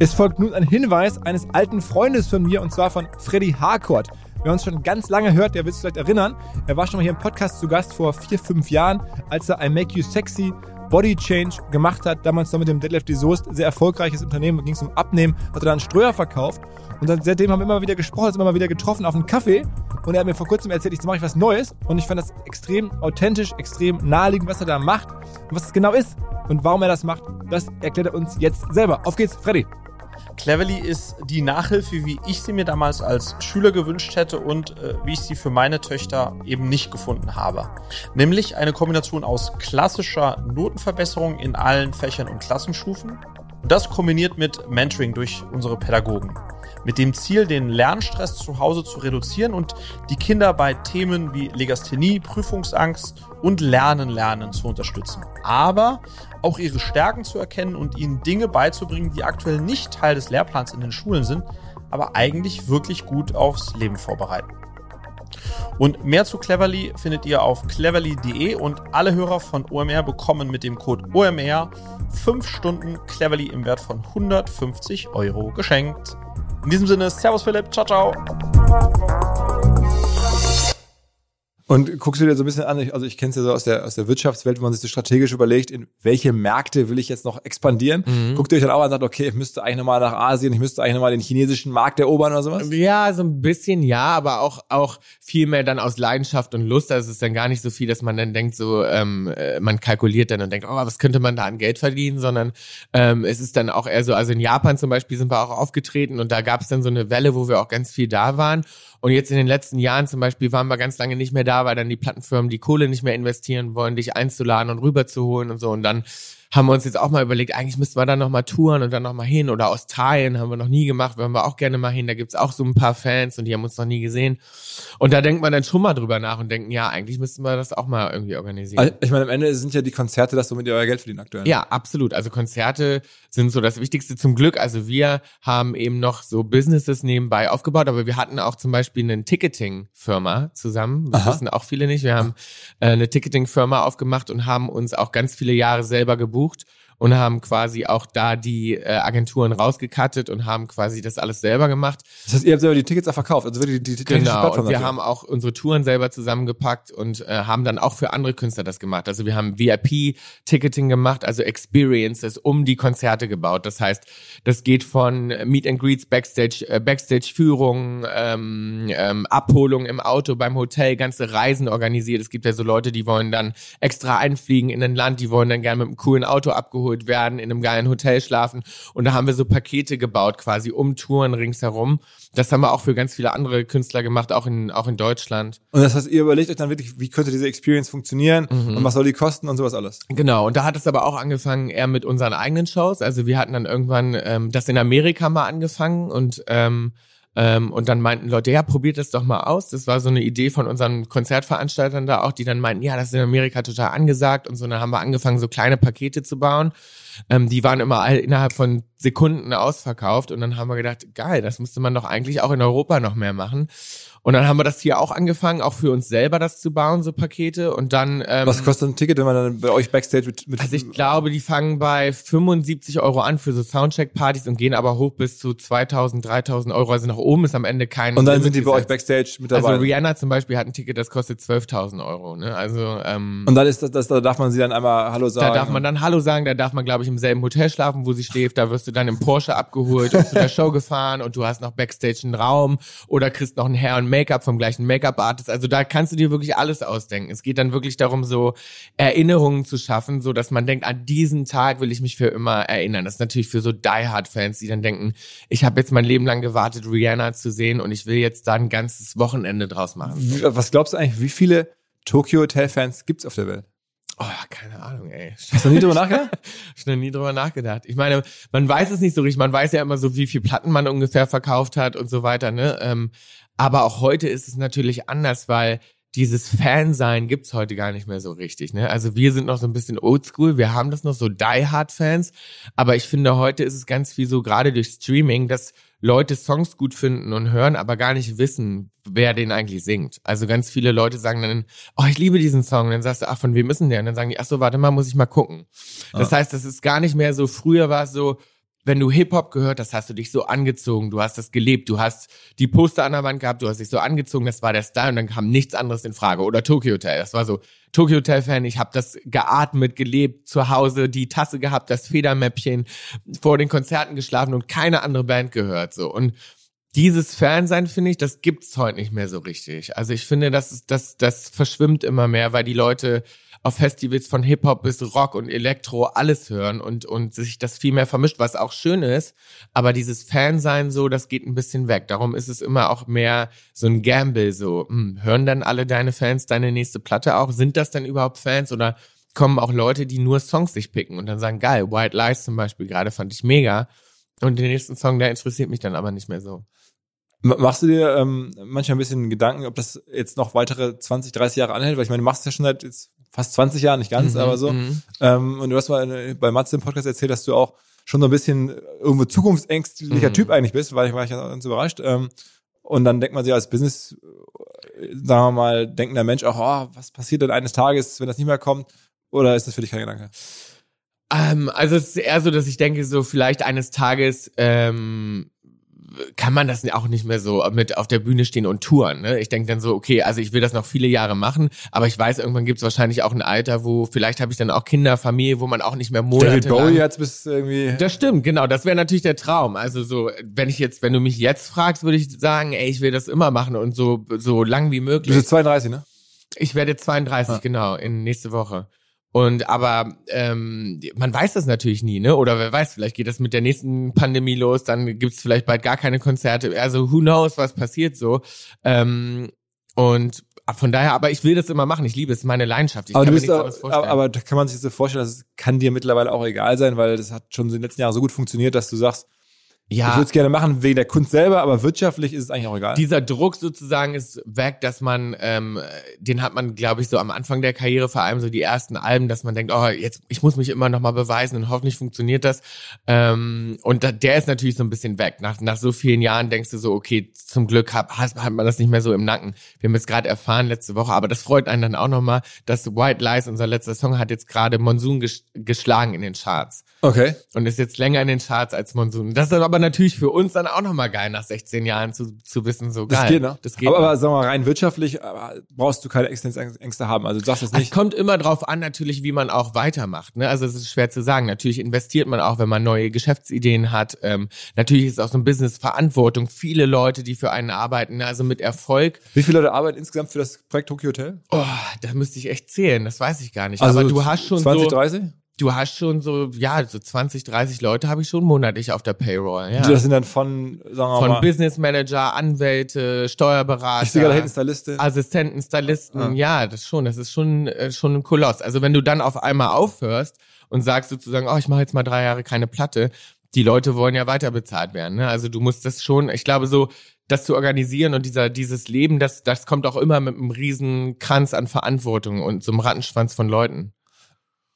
Es folgt nun ein Hinweis eines alten Freundes von mir und zwar von Freddy Harcourt. Wer uns schon ganz lange hört, der wird sich vielleicht erinnern. Er war schon mal hier im Podcast zu Gast vor vier, fünf Jahren, als er I Make You Sexy Body Change gemacht hat. Damals noch mit dem Deadlift Soest. Sehr erfolgreiches Unternehmen. ging es um Abnehmen. Hat er dann Ströer verkauft. Und dann, seitdem haben wir immer wieder gesprochen, sind immer wieder getroffen auf einen Kaffee. Und er hat mir vor kurzem erzählt, jetzt mache ich was Neues. Und ich fand das extrem authentisch, extrem naheliegend, was er da macht. Und was es genau ist. Und warum er das macht, das erklärt er uns jetzt selber. Auf geht's, Freddy. Cleverly ist die Nachhilfe, wie ich sie mir damals als Schüler gewünscht hätte und äh, wie ich sie für meine Töchter eben nicht gefunden habe. Nämlich eine Kombination aus klassischer Notenverbesserung in allen Fächern und Klassenstufen. Und das kombiniert mit Mentoring durch unsere Pädagogen. Mit dem Ziel, den Lernstress zu Hause zu reduzieren und die Kinder bei Themen wie Legasthenie, Prüfungsangst und Lernen lernen zu unterstützen. Aber auch ihre Stärken zu erkennen und ihnen Dinge beizubringen, die aktuell nicht Teil des Lehrplans in den Schulen sind, aber eigentlich wirklich gut aufs Leben vorbereiten. Und mehr zu Cleverly findet ihr auf cleverly.de und alle Hörer von OMR bekommen mit dem Code OMR 5 Stunden Cleverly im Wert von 150 Euro geschenkt. In diesem Sinne, Servus Philipp, ciao, ciao. Und guckst du dir so ein bisschen an, ich- also ich kenne es ja so aus der, aus der Wirtschaftswelt, wenn man sich so strategisch überlegt, in welche Märkte will ich jetzt noch expandieren? Mhm. Guckt ihr euch dann auch an und sagt, okay, ich müsste eigentlich nochmal nach Asien, ich müsste eigentlich nochmal den chinesischen Markt erobern oder sowas? Ja, so ein bisschen ja, aber auch auch viel mehr dann aus Leidenschaft und Lust. Also es ist dann gar nicht so viel, dass man dann denkt, so ähm, äh, man kalkuliert dann und denkt, oh, was könnte man da an Geld verdienen, sondern ähm, es ist dann auch eher so, also in Japan zum Beispiel sind wir auch aufgetreten und da gab es dann so eine Welle, wo wir auch ganz viel da waren. Und jetzt in den letzten Jahren zum Beispiel waren wir ganz lange nicht mehr da, weil dann die Plattenfirmen die Kohle nicht mehr investieren wollen, dich einzuladen und rüberzuholen und so. Und dann haben wir uns jetzt auch mal überlegt, eigentlich müssten wir dann noch mal touren und dann noch mal hin oder Australien haben wir noch nie gemacht, wollen wir auch gerne mal hin, da gibt's auch so ein paar Fans und die haben uns noch nie gesehen. Und da denkt man dann schon mal drüber nach und denken, ja, eigentlich müssten wir das auch mal irgendwie organisieren. Also, ich meine, am Ende sind ja die Konzerte das, womit ihr euer Geld verdient aktuell. Ja, absolut. Also Konzerte sind so das Wichtigste zum Glück. Also wir haben eben noch so Businesses nebenbei aufgebaut, aber wir hatten auch zum Beispiel eine Ticketing-Firma zusammen. Das Aha. wissen auch viele nicht. Wir haben äh, eine Ticketing-Firma aufgemacht und haben uns auch ganz viele Jahre selber gebucht gevoegd. Und haben quasi auch da die äh, Agenturen rausgekattet und haben quasi das alles selber gemacht. Das heißt, ihr habt selber die Tickets auch verkauft, also die, die Genau, und wir haben auch unsere Touren selber zusammengepackt und äh, haben dann auch für andere Künstler das gemacht. Also wir haben VIP-Ticketing gemacht, also Experiences um die Konzerte gebaut. Das heißt, das geht von Meet and Greets, Backstage, äh, Backstage-Führung, ähm, ähm, Abholung im Auto, beim Hotel, ganze Reisen organisiert. Es gibt ja so Leute, die wollen dann extra einfliegen in ein Land, die wollen dann gerne mit einem coolen Auto abgeholt werden, in einem geilen Hotel schlafen. Und da haben wir so Pakete gebaut, quasi um Touren ringsherum. Das haben wir auch für ganz viele andere Künstler gemacht, auch in, auch in Deutschland. Und das heißt, ihr überlegt euch dann wirklich, wie könnte diese Experience funktionieren Mhm. und was soll die kosten und sowas alles. Genau, und da hat es aber auch angefangen eher mit unseren eigenen Shows. Also wir hatten dann irgendwann ähm, das in Amerika mal angefangen und ähm, ähm, und dann meinten Leute, ja, probiert das doch mal aus. Das war so eine Idee von unseren Konzertveranstaltern da auch, die dann meinten, ja, das ist in Amerika total angesagt und so. Und dann haben wir angefangen, so kleine Pakete zu bauen. Ähm, die waren immer all, innerhalb von Sekunden ausverkauft. Und dann haben wir gedacht, geil, das müsste man doch eigentlich auch in Europa noch mehr machen. Und dann haben wir das hier auch angefangen, auch für uns selber das zu bauen, so Pakete. Und dann ähm, Was kostet ein Ticket, wenn man dann bei euch Backstage mit, mit also ich glaube, die fangen bei 75 Euro an für so Soundcheck-Partys und gehen aber hoch bis zu 2000, 3000 Euro. Also nach oben ist am Ende kein und dann Limit sind die bei euch. Backstage mit Also dabei. Rihanna zum Beispiel hat ein Ticket, das kostet 12.000 Euro. Ne? Also ähm, und dann ist das, das, da darf man sie dann einmal Hallo sagen. da darf man dann Hallo sagen, da darf man, glaube ich, im selben Hotel schlafen, wo sie schläft. Da wirst du dann im Porsche abgeholt und zu der Show gefahren und du hast noch Backstage einen Raum oder kriegst noch ein Hair und Make-up vom gleichen Make-up-Artist. Also da kannst du dir wirklich alles ausdenken. Es geht dann wirklich darum, so Erinnerungen zu schaffen, so dass man denkt, an diesen Tag will ich mich für immer erinnern. Das ist natürlich für so Die-Hard-Fans, die dann denken, ich habe jetzt mein Leben lang gewartet, Rihanna zu sehen und ich will jetzt da ein ganzes Wochenende draus machen. Was glaubst du eigentlich, wie viele Tokyo Hotel Fans gibt's auf der Welt? Oh, keine Ahnung, ey. Hast du nie drüber nachgedacht? Ich noch nie drüber nachgedacht. Ich meine, man weiß es nicht so richtig. Man weiß ja immer so, wie viel Platten man ungefähr verkauft hat und so weiter. Ne? Ähm, aber auch heute ist es natürlich anders, weil dieses Fansein gibt's heute gar nicht mehr so richtig. Ne? Also wir sind noch so ein bisschen oldschool. Wir haben das noch so Die-Hard-Fans. Aber ich finde, heute ist es ganz viel so, gerade durch Streaming, dass Leute Songs gut finden und hören, aber gar nicht wissen, wer den eigentlich singt. Also ganz viele Leute sagen dann, oh, ich liebe diesen Song. Und dann sagst du, ach, von wem ist denn der? Und dann sagen die, ach so, warte mal, muss ich mal gucken. Das heißt, das ist gar nicht mehr so, früher war es so, wenn du Hip-Hop gehört hast, hast du dich so angezogen, du hast das gelebt, du hast die Poster an der Wand gehabt, du hast dich so angezogen, das war der Style und dann kam nichts anderes in Frage. Oder Tokyo Hotel, das war so, Tokyo Hotel-Fan, ich habe das geatmet, gelebt, zu Hause die Tasse gehabt, das Federmäppchen, vor den Konzerten geschlafen und keine andere Band gehört. so Und dieses Fansein, finde ich, das gibt's heute nicht mehr so richtig. Also ich finde, das, ist, das, das verschwimmt immer mehr, weil die Leute auf Festivals von Hip-Hop bis Rock und Elektro alles hören und, und sich das viel mehr vermischt, was auch schön ist. Aber dieses Fansein so, das geht ein bisschen weg. Darum ist es immer auch mehr so ein Gamble, so, hm, hören dann alle deine Fans deine nächste Platte auch? Sind das denn überhaupt Fans oder kommen auch Leute, die nur Songs sich picken und dann sagen, geil, White Lies zum Beispiel gerade fand ich mega. Und den nächsten Song, der interessiert mich dann aber nicht mehr so. Machst du dir ähm, manchmal ein bisschen Gedanken, ob das jetzt noch weitere 20, 30 Jahre anhält? Weil ich meine, du machst es ja schon seit jetzt fast 20 Jahren, nicht ganz, Mhm, aber so. mhm. Ähm, und du hast mal äh, bei Matze im Podcast erzählt, dass du auch schon so ein bisschen irgendwo zukunftsängstlicher Mhm. Typ eigentlich bist, weil ich war ich ganz überrascht. Ähm, und dann denkt man sich als Business, äh, sagen wir mal, denkender Mensch auch, oh, was passiert denn eines Tages, wenn das nicht mehr kommt? Oder ist das für dich kein Gedanke? Ähm, also es ist eher so, dass ich denke, so vielleicht eines Tages ähm, kann man das auch nicht mehr so mit auf der Bühne stehen und touren. Ne? Ich denke dann so, okay, also ich will das noch viele Jahre machen, aber ich weiß, irgendwann gibt es wahrscheinlich auch ein Alter, wo vielleicht habe ich dann auch Kinder, Familie, wo man auch nicht mehr David Monate Bowie lang jetzt bis irgendwie. das stimmt, genau. Das wäre natürlich der Traum. Also so, wenn ich jetzt, wenn du mich jetzt fragst, würde ich sagen, ey, ich will das immer machen und so so lang wie Du möglich. bist jetzt 32, ne? Ich werde 32, Ah. genau, in nächste Woche. Und aber ähm, man weiß das natürlich nie, ne? Oder wer weiß, vielleicht geht das mit der nächsten Pandemie los, dann gibt's vielleicht bald gar keine Konzerte. Also who knows, was passiert so. Ähm, und von daher, aber ich will das immer machen. Ich liebe es, meine Leidenschaft. Ich aber, kann mir nichts auch, anderes vorstellen. aber, aber da kann man sich so vorstellen, das kann dir mittlerweile auch egal sein, weil das hat schon in den letzten Jahren so gut funktioniert, dass du sagst, ich ja, würde es gerne machen wegen der Kunst selber, aber wirtschaftlich ist es eigentlich auch egal. dieser Druck sozusagen ist weg, dass man, ähm, den hat man, glaube ich, so am Anfang der Karriere, vor allem so die ersten Alben, dass man denkt, oh, jetzt, ich muss mich immer noch mal beweisen und hoffentlich funktioniert das. Ähm, und da, der ist natürlich so ein bisschen weg. Nach, nach so vielen Jahren denkst du so, okay, zum Glück hat, hat man das nicht mehr so im Nacken. Wir haben jetzt gerade erfahren letzte Woche, aber das freut einen dann auch noch mal, dass White Lies, unser letzter Song, hat jetzt gerade Monsoon ges geschlagen in den Charts okay. und ist jetzt länger in den Charts als Monsoon. Das ist aber natürlich für uns dann auch nochmal geil, nach 16 Jahren zu, zu wissen, so Das geil. geht, ne? Das geht. aber, aber sagen wir mal, rein wirtschaftlich aber brauchst du keine Existenzängste haben. Also du sagst es es nicht. kommt immer drauf an, natürlich, wie man auch weitermacht. Ne? Also es ist schwer zu sagen. Natürlich investiert man auch, wenn man neue Geschäftsideen hat. Ähm, natürlich ist auch so ein Business Verantwortung. Viele Leute, die für einen arbeiten, ne? also mit Erfolg. Wie viele Leute arbeiten insgesamt für das Projekt Tokyo Hotel? Oh, da müsste ich echt zählen. Das weiß ich gar nicht. Also aber du hast schon 20, so, 30? Du hast schon so, ja, so 20, 30 Leute habe ich schon monatlich auf der Payroll. Ja. Das sind dann von, sagen wir Von mal, Business Manager, Anwälte, Steuerberater. ich sehe gerade hinten Styliste. Assistenten, Stylisten, Ah. ja, das schon, das ist schon, äh, schon ein Koloss. Also wenn du dann auf einmal aufhörst und sagst sozusagen, oh, ich mache jetzt mal drei Jahre keine Platte, die Leute wollen ja weiter bezahlt werden. Ne? Also du musst das schon, ich glaube so, das zu organisieren und dieser, dieses Leben, das, das kommt auch immer mit einem riesen Kranz an Verantwortung und so einem Rattenschwanz von Leuten.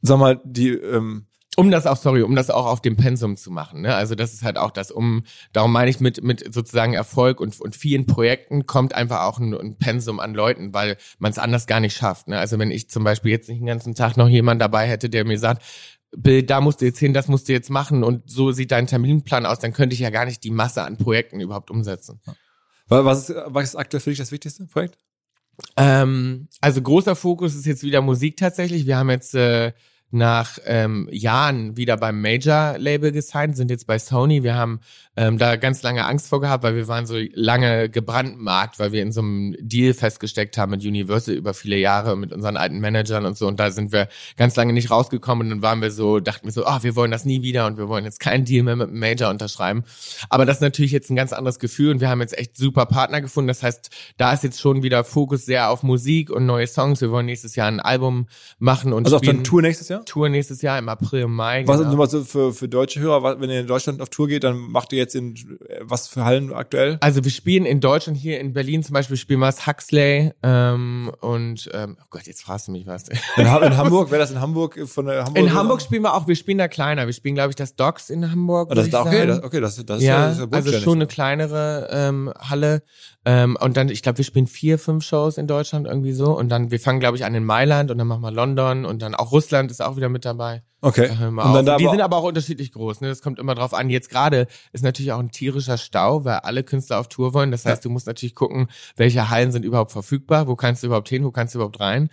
Sag mal, die, ähm, Um das auch, sorry, um das auch auf dem Pensum zu machen. Ne? Also das ist halt auch das, um, darum meine ich mit, mit sozusagen Erfolg und, und vielen Projekten kommt einfach auch ein, ein Pensum an Leuten, weil man es anders gar nicht schafft. Ne? Also wenn ich zum Beispiel jetzt nicht den ganzen Tag noch jemand dabei hätte, der mir sagt, Bill, da musst du jetzt hin, das musst du jetzt machen und so sieht dein Terminplan aus, dann könnte ich ja gar nicht die Masse an Projekten überhaupt umsetzen. wa- was ist, was ist aktuell für dich das wichtigste Projekt? Ähm, also großer Fokus ist jetzt wieder Musik tatsächlich. Wir haben jetzt äh, nach ähm, Jahren wieder beim Major-Label gesigned, sind jetzt bei Sony. Wir haben ähm, da ganz lange Angst vor gehabt, weil wir waren so lange gebrandmarkt, weil wir in so einem Deal festgesteckt haben mit Universal über viele Jahre mit unseren alten Managern und so. Und da sind wir ganz lange nicht rausgekommen. Und dann waren wir so, dachten wir so, ah, wir wollen das nie wieder und wir wollen jetzt keinen Deal mehr mit einem Major unterschreiben. Aber das ist natürlich jetzt ein ganz anderes Gefühl und wir haben jetzt echt super Partner gefunden. Das heißt, da ist jetzt schon wieder Fokus sehr auf Musik und neue Songs. Wir wollen nächstes Jahr ein Album machen und Also auch spielen dann Tour nächstes Jahr? Tour nächstes Jahr im April Mai. Was genau. so für, für deutsche Hörer, wenn ihr in Deutschland auf Tour geht, dann macht ihr jetzt in was für Hallen aktuell? Also wir spielen in Deutschland hier in Berlin zum Beispiel spielen wir das Huxley ähm, und ähm, oh Gott, jetzt fragst du mich was. In, in Hamburg, wäre das in Hamburg äh, von der Hamburg? In Hamburg spielen wir auch, wir spielen da kleiner. Wir spielen, glaube ich, das Docks in Hamburg. Ah, das ist okay, das, okay, das, das ist ja, ist ja also schon eine kleinere ähm, Halle. Ähm, und dann, ich glaube, wir spielen vier, fünf Shows in Deutschland irgendwie so. Und dann, wir fangen, glaube ich, an in Mailand und dann machen wir London und dann auch Russland ist auch wieder mit dabei. Okay. Da dann auf. da die sind aber auch unterschiedlich groß. Ne? Das kommt immer drauf an. Jetzt gerade ist natürlich auch ein tierischer Stau, weil alle Künstler auf Tour wollen. Das heißt, du musst natürlich gucken, welche Hallen sind überhaupt verfügbar, wo kannst du überhaupt hin, wo kannst du überhaupt rein.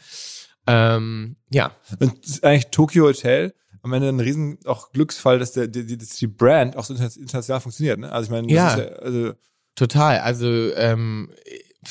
Ähm, ja, Und eigentlich Tokyo Hotel am Ende ein riesen auch Glücksfall, dass der, die, dass die Brand auch so interna- international funktioniert. Ne? Also ich meine, das Ja. ist ja, also Total. Also ähm,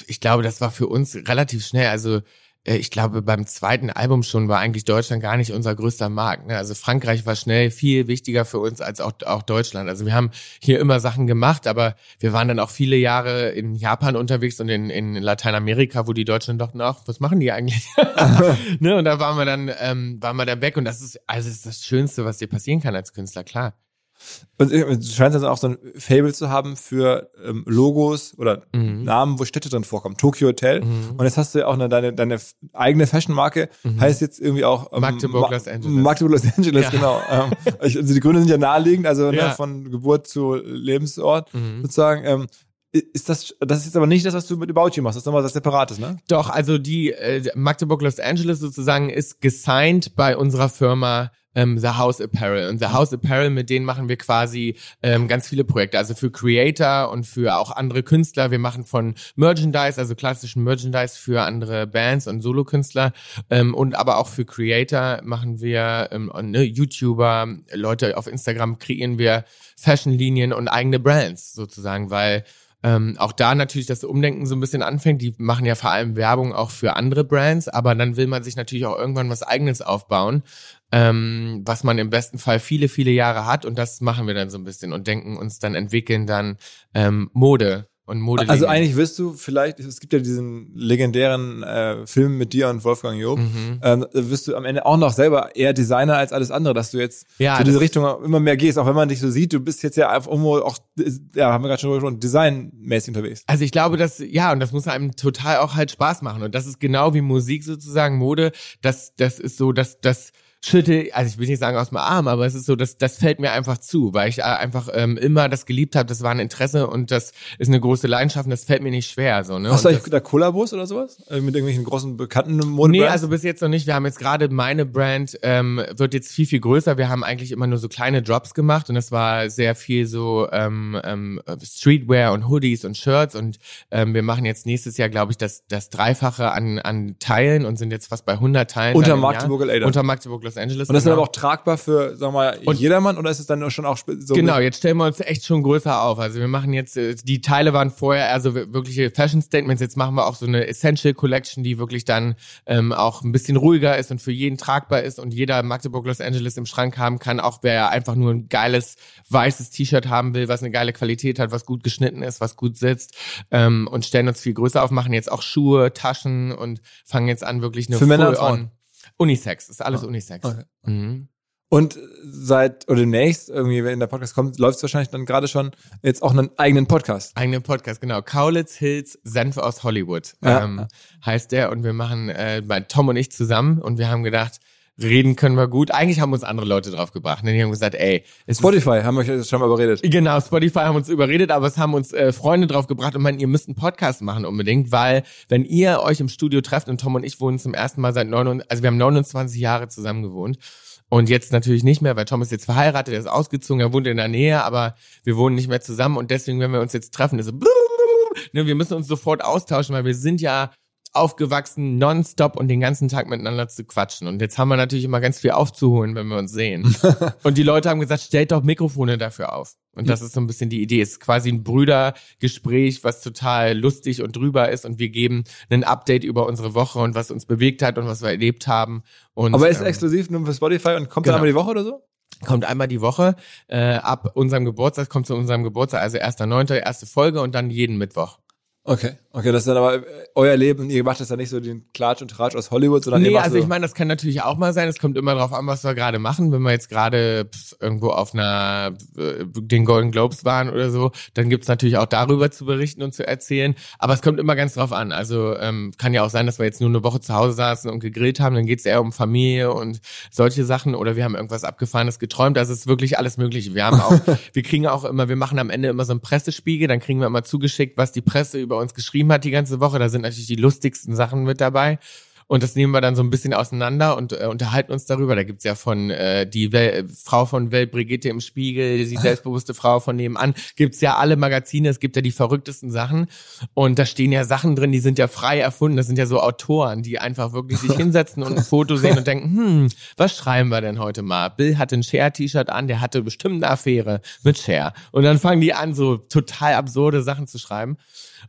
ich glaube, das war für uns relativ schnell. Also äh, ich glaube, beim zweiten Album schon war eigentlich Deutschland gar nicht unser größter Markt. Ne? Also Frankreich war schnell viel wichtiger für uns als auch, auch Deutschland. Also wir haben hier immer Sachen gemacht, aber wir waren dann auch viele Jahre in Japan unterwegs und in, in Lateinamerika, wo die Deutschen dachten, ach, was machen die eigentlich? ne? Und da waren wir dann, ähm, waren wir dann weg und das ist, also das ist das Schönste, was dir passieren kann als Künstler, klar. Und du scheinst also auch so ein Fable zu haben für ähm, Logos oder Mhm. Namen, wo Städte drin vorkommen. Tokyo Hotel. Und jetzt hast du ja auch eine, deine, deine eigene Fashion-Marke, heißt jetzt irgendwie auch ähm, Magdeburg, Ma- Los Angeles. Magdeburg, Los Angeles, Ja. genau. Ähm, also die Gründe sind ja naheliegend, also Ja. ne, von Geburt zu Lebensort Mhm. sozusagen. Ähm, ist das, das ist jetzt aber nicht das, was du mit About You machst, das ist nochmal was Separates, ne? Doch, also die äh, Magdeburg Los Angeles sozusagen ist gesigned bei unserer Firma ähm, The House Apparel. Und The House Apparel, mit denen machen wir quasi ähm, ganz viele Projekte. Also für Creator und für auch andere Künstler. Wir machen von Merchandise, also klassischen Merchandise für andere Bands und Solokünstler. Ähm, und aber auch für Creator machen wir ähm, ne, YouTuber, Leute auf Instagram kreieren wir Fashionlinien und eigene Brands sozusagen, weil ähm, auch da natürlich das Umdenken so ein bisschen anfängt. Die machen ja vor allem Werbung auch für andere Brands, aber dann will man sich natürlich auch irgendwann was eigenes aufbauen, ähm, was man im besten Fall viele, viele Jahre hat und das machen wir dann so ein bisschen und denken uns dann, entwickeln dann ähm, Mode und Mode. Also eigentlich wirst du vielleicht, es gibt ja diesen legendären äh, Film mit dir und Wolfgang Job, Mhm. ähm, wirst du am Ende auch noch selber eher Designer als alles andere, dass du jetzt Ja, so diese das- Richtung immer mehr gehst, auch wenn man dich so sieht, du bist jetzt ja einfach irgendwo auch, ja, haben wir gerade schon gesprochen, designmäßig unterwegs. Also ich glaube, dass, ja, und das muss einem total auch halt Spaß machen. Und das ist genau wie Musik sozusagen, Mode. Das, das ist so, dass das schütte, also ich will nicht sagen aus dem Arm, aber es ist so, das, das fällt mir einfach zu, weil ich äh, einfach ähm, immer das geliebt habe. Das war ein Interesse und das ist eine große Leidenschaft und das fällt mir nicht schwer. So, ne? Hast du eigentlich da Kollabos oder sowas? Äh, mit irgendwelchen großen bekannten Mode Nee, also bis jetzt noch nicht. Wir haben jetzt gerade meine Brand ähm, wird jetzt viel viel größer. Wir haben eigentlich immer nur so kleine Drops gemacht und das war sehr viel so ähm, ähm, Streetwear und Hoodies und Shirts und ähm, wir machen jetzt nächstes Jahr glaube ich das das Dreifache an an Teilen und sind jetzt fast bei 100 Teilen Unter Magdeburg. LA. Unter Magdeburg Los Angeles. Und das ist dann aber auch tragbar für, sagen wir mal, Und- jedermann oder ist es dann schon auch so Genau, jetzt stellen wir uns echt schon größer auf. Also wir machen jetzt, äh, die Teile waren vorher eher so wir- wirkliche Fashion Statements. Jetzt machen wir auch so eine Essential Collection, die wirklich dann ähm, auch ein bisschen ruhiger ist und für jeden tragbar ist und jeder Magdeburg Los Angeles im Schrank haben kann, auch wer einfach nur ein geiles weißes T-Shirt haben will, was eine geile Qualität hat, was gut geschnitten ist, was gut sitzt ähm, und stellen uns viel größer auf, machen jetzt auch Schuhe, Taschen und fangen jetzt an wirklich eine Für Männer und Frauen? Unisex, ist alles Ah, Unisex. okay. Mhm. Und seit oder demnächst, irgendwie, wenn der Podcast kommt, läuft es wahrscheinlich dann gerade schon jetzt auch einen eigenen Podcast. Eigenen Podcast, genau. Kaulitz Hills Senf aus Hollywood Ja. ähm, heißt der. Und wir machen äh, bei Tom und ich zusammen und wir haben gedacht, reden können wir gut. Eigentlich haben uns andere Leute drauf gebracht. Ne? Die haben gesagt, ey, es Spotify haben wir euch jetzt schon mal überredet. Genau, Spotify haben uns überredet, aber es haben uns äh, Freunde drauf gebracht und meinen, ihr müsst einen Podcast machen unbedingt, weil wenn ihr euch im Studio trefft und Tom und ich wohnen zum ersten Mal seit 29, also wir haben 29 Jahre zusammen gewohnt und jetzt natürlich nicht mehr, weil Tom ist jetzt verheiratet, er ist ausgezogen, er wohnt in der Nähe, aber wir wohnen nicht mehr zusammen und deswegen, wenn wir uns jetzt treffen, ist so, ne, wir müssen uns sofort austauschen, weil wir sind ja aufgewachsen, nonstop und den ganzen Tag miteinander zu quatschen. Und jetzt haben wir natürlich immer ganz viel aufzuholen, wenn wir uns sehen. und die Leute haben gesagt, stellt doch Mikrofone dafür auf. Und das ist so ein bisschen die Idee. Es ist quasi ein Brüdergespräch, was total lustig und drüber ist. Und wir geben ein Update über unsere Woche und was uns bewegt hat und was wir erlebt haben. Und, Aber ist ähm, exklusiv nur für Spotify und kommt genau. dann einmal die Woche oder so? kommt einmal die Woche äh, ab unserem Geburtstag, kommt zu unserem Geburtstag, also 1.9., erste Folge und dann jeden Mittwoch. Okay, okay, das ist dann aber äh, euer Leben und ihr macht das dann nicht so den Klatsch und Tratsch aus Hollywood, sondern ihr Nee, macht also so, ich meine, das kann natürlich auch mal sein. Es kommt immer drauf an, was wir gerade machen. Wenn wir jetzt gerade irgendwo auf einer äh, den Golden Globes waren oder so, dann gibt's natürlich auch darüber zu berichten und zu erzählen. Aber es kommt immer ganz drauf an. Also ähm, kann ja auch sein, dass wir jetzt nur eine Woche zu Hause saßen und gegrillt haben. Dann geht's eher um Familie und solche Sachen. Oder wir haben irgendwas Abgefahrenes geträumt. Also es ist wirklich alles Mögliche. Wir haben auch, wir kriegen auch immer, wir machen am Ende immer so einen Pressespiegel. Dann kriegen wir immer zugeschickt, was die Presse über uns geschrieben hat die ganze Woche. Da sind natürlich die lustigsten Sachen mit dabei. Und das nehmen wir dann so ein bisschen auseinander und äh, unterhalten uns darüber. Da gibt's ja von äh, die Wel Frau von Welt Brigitte im Spiegel, die selbstbewusste Frau von nebenan, gibt's ja alle Magazine, es gibt ja die verrücktesten Sachen. Und da stehen ja Sachen drin, die sind ja frei erfunden. Das sind ja so Autoren, die einfach wirklich sich hinsetzen und ein Foto sehen und denken, hm, was schreiben wir denn heute mal? Bill hatte ein Cher-T-Shirt an, der hatte bestimmt eine Affäre mit Cher. Und dann fangen die an, so total absurde Sachen zu schreiben.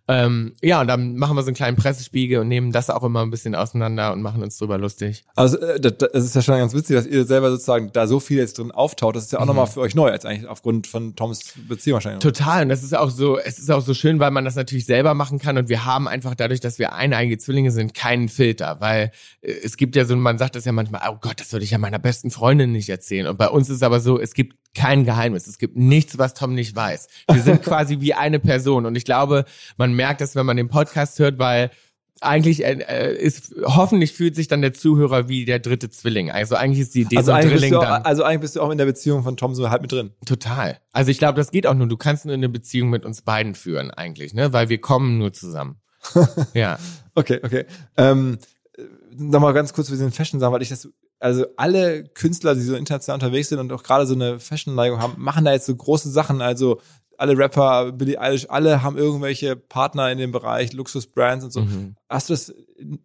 Ähm, ja, und dann machen wir so einen kleinen Pressespiegel und nehmen das auch immer ein bisschen auseinander und machen uns drüber lustig. also äh, das ist ja schon ganz witzig, dass ihr selber sozusagen da so viel jetzt drin auftaucht. Das ist ja auch nochmal für euch neu, als eigentlich aufgrund von Toms Beziehung wahrscheinlich. Total. Und das ist auch so, es ist auch so schön, weil man das natürlich selber machen kann. Und wir haben einfach dadurch, dass wir eineige Zwillinge sind, keinen Filter. Weil äh, es gibt ja so, man sagt das ja manchmal, oh Gott, das würde ich ja meiner besten Freundin nicht erzählen. Und bei uns ist es aber so, es gibt kein Geheimnis. Es gibt nichts, was Tom nicht weiß. Wir sind quasi wie eine Person. Und ich glaube, man merkt das, wenn man den Podcast hört, weil eigentlich äh, äh, ist hoffentlich fühlt sich dann der Zuhörer wie der dritte Zwilling. Also eigentlich ist die Idee Also so ein Drilling auch, dann. also eigentlich bist du auch in der Beziehung von Tom so halb mit drin. Total. Also ich glaube, das geht auch nur. Du kannst nur eine Beziehung mit uns beiden führen eigentlich, ne? Weil wir kommen nur zusammen. ja. Okay, okay. Ähm, Nochmal ganz kurz für diesen Fashion-Sachen, weil ich das, also alle Künstler, die so international unterwegs sind und auch gerade so eine Fashion-Neigung haben, machen da jetzt so große Sachen. Also alle Rapper, Billie Eilish, alle haben irgendwelche Partner in dem Bereich, Luxus-Brands und so. Mhm. Hast du das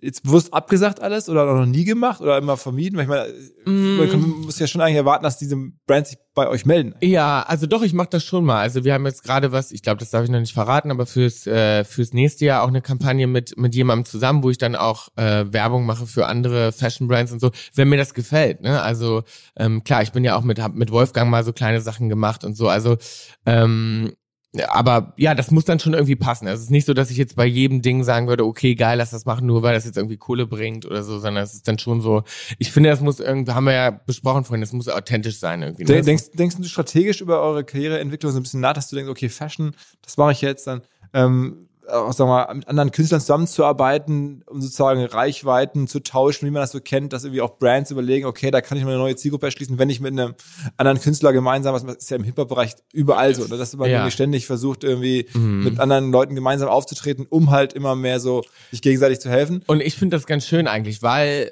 jetzt bewusst abgesagt alles oder noch nie gemacht oder immer vermieden? Weil ich meine, Mm. man muss ja schon eigentlich erwarten, dass diese Brands sich bei euch melden. Ja, also doch, ich mache das schon mal. Also wir haben jetzt gerade was, ich glaube, das darf ich noch nicht verraten, aber fürs äh, fürs nächste Jahr auch eine Kampagne mit mit jemandem zusammen, wo ich dann auch äh, Werbung mache für andere Fashion Brands und so, wenn mir das gefällt. Ne? Also ähm, klar, ich bin ja auch mit hab mit Wolfgang mal so kleine Sachen gemacht und so. Also ähm, aber ja, das muss dann schon irgendwie passen. Also es ist nicht so, dass ich jetzt bei jedem Ding sagen würde, okay, geil, lass das machen, nur weil das jetzt irgendwie Kohle bringt oder so, sondern es ist dann schon so, ich finde, das muss irgendwie, haben wir ja besprochen vorhin, das muss authentisch sein irgendwie. Ne? Denkst, denkst du strategisch über eure Karriereentwicklung so ein bisschen nach, dass du denkst, okay, Fashion, das mache ich jetzt, dann ähm, auch sagen wir mal, mit anderen Künstlern zusammenzuarbeiten, um sozusagen Reichweiten zu tauschen, wie man das so kennt, dass irgendwie auch Brands überlegen, okay, da kann ich mal eine neue Zielgruppe erschließen, wenn ich mit einem anderen Künstler gemeinsam, was ist ja im Hip-Hop-Bereich überall so, oder dass man ja. ständig versucht, irgendwie mhm. mit anderen Leuten gemeinsam aufzutreten, um halt immer mehr so sich gegenseitig zu helfen. Und ich finde das ganz schön eigentlich, weil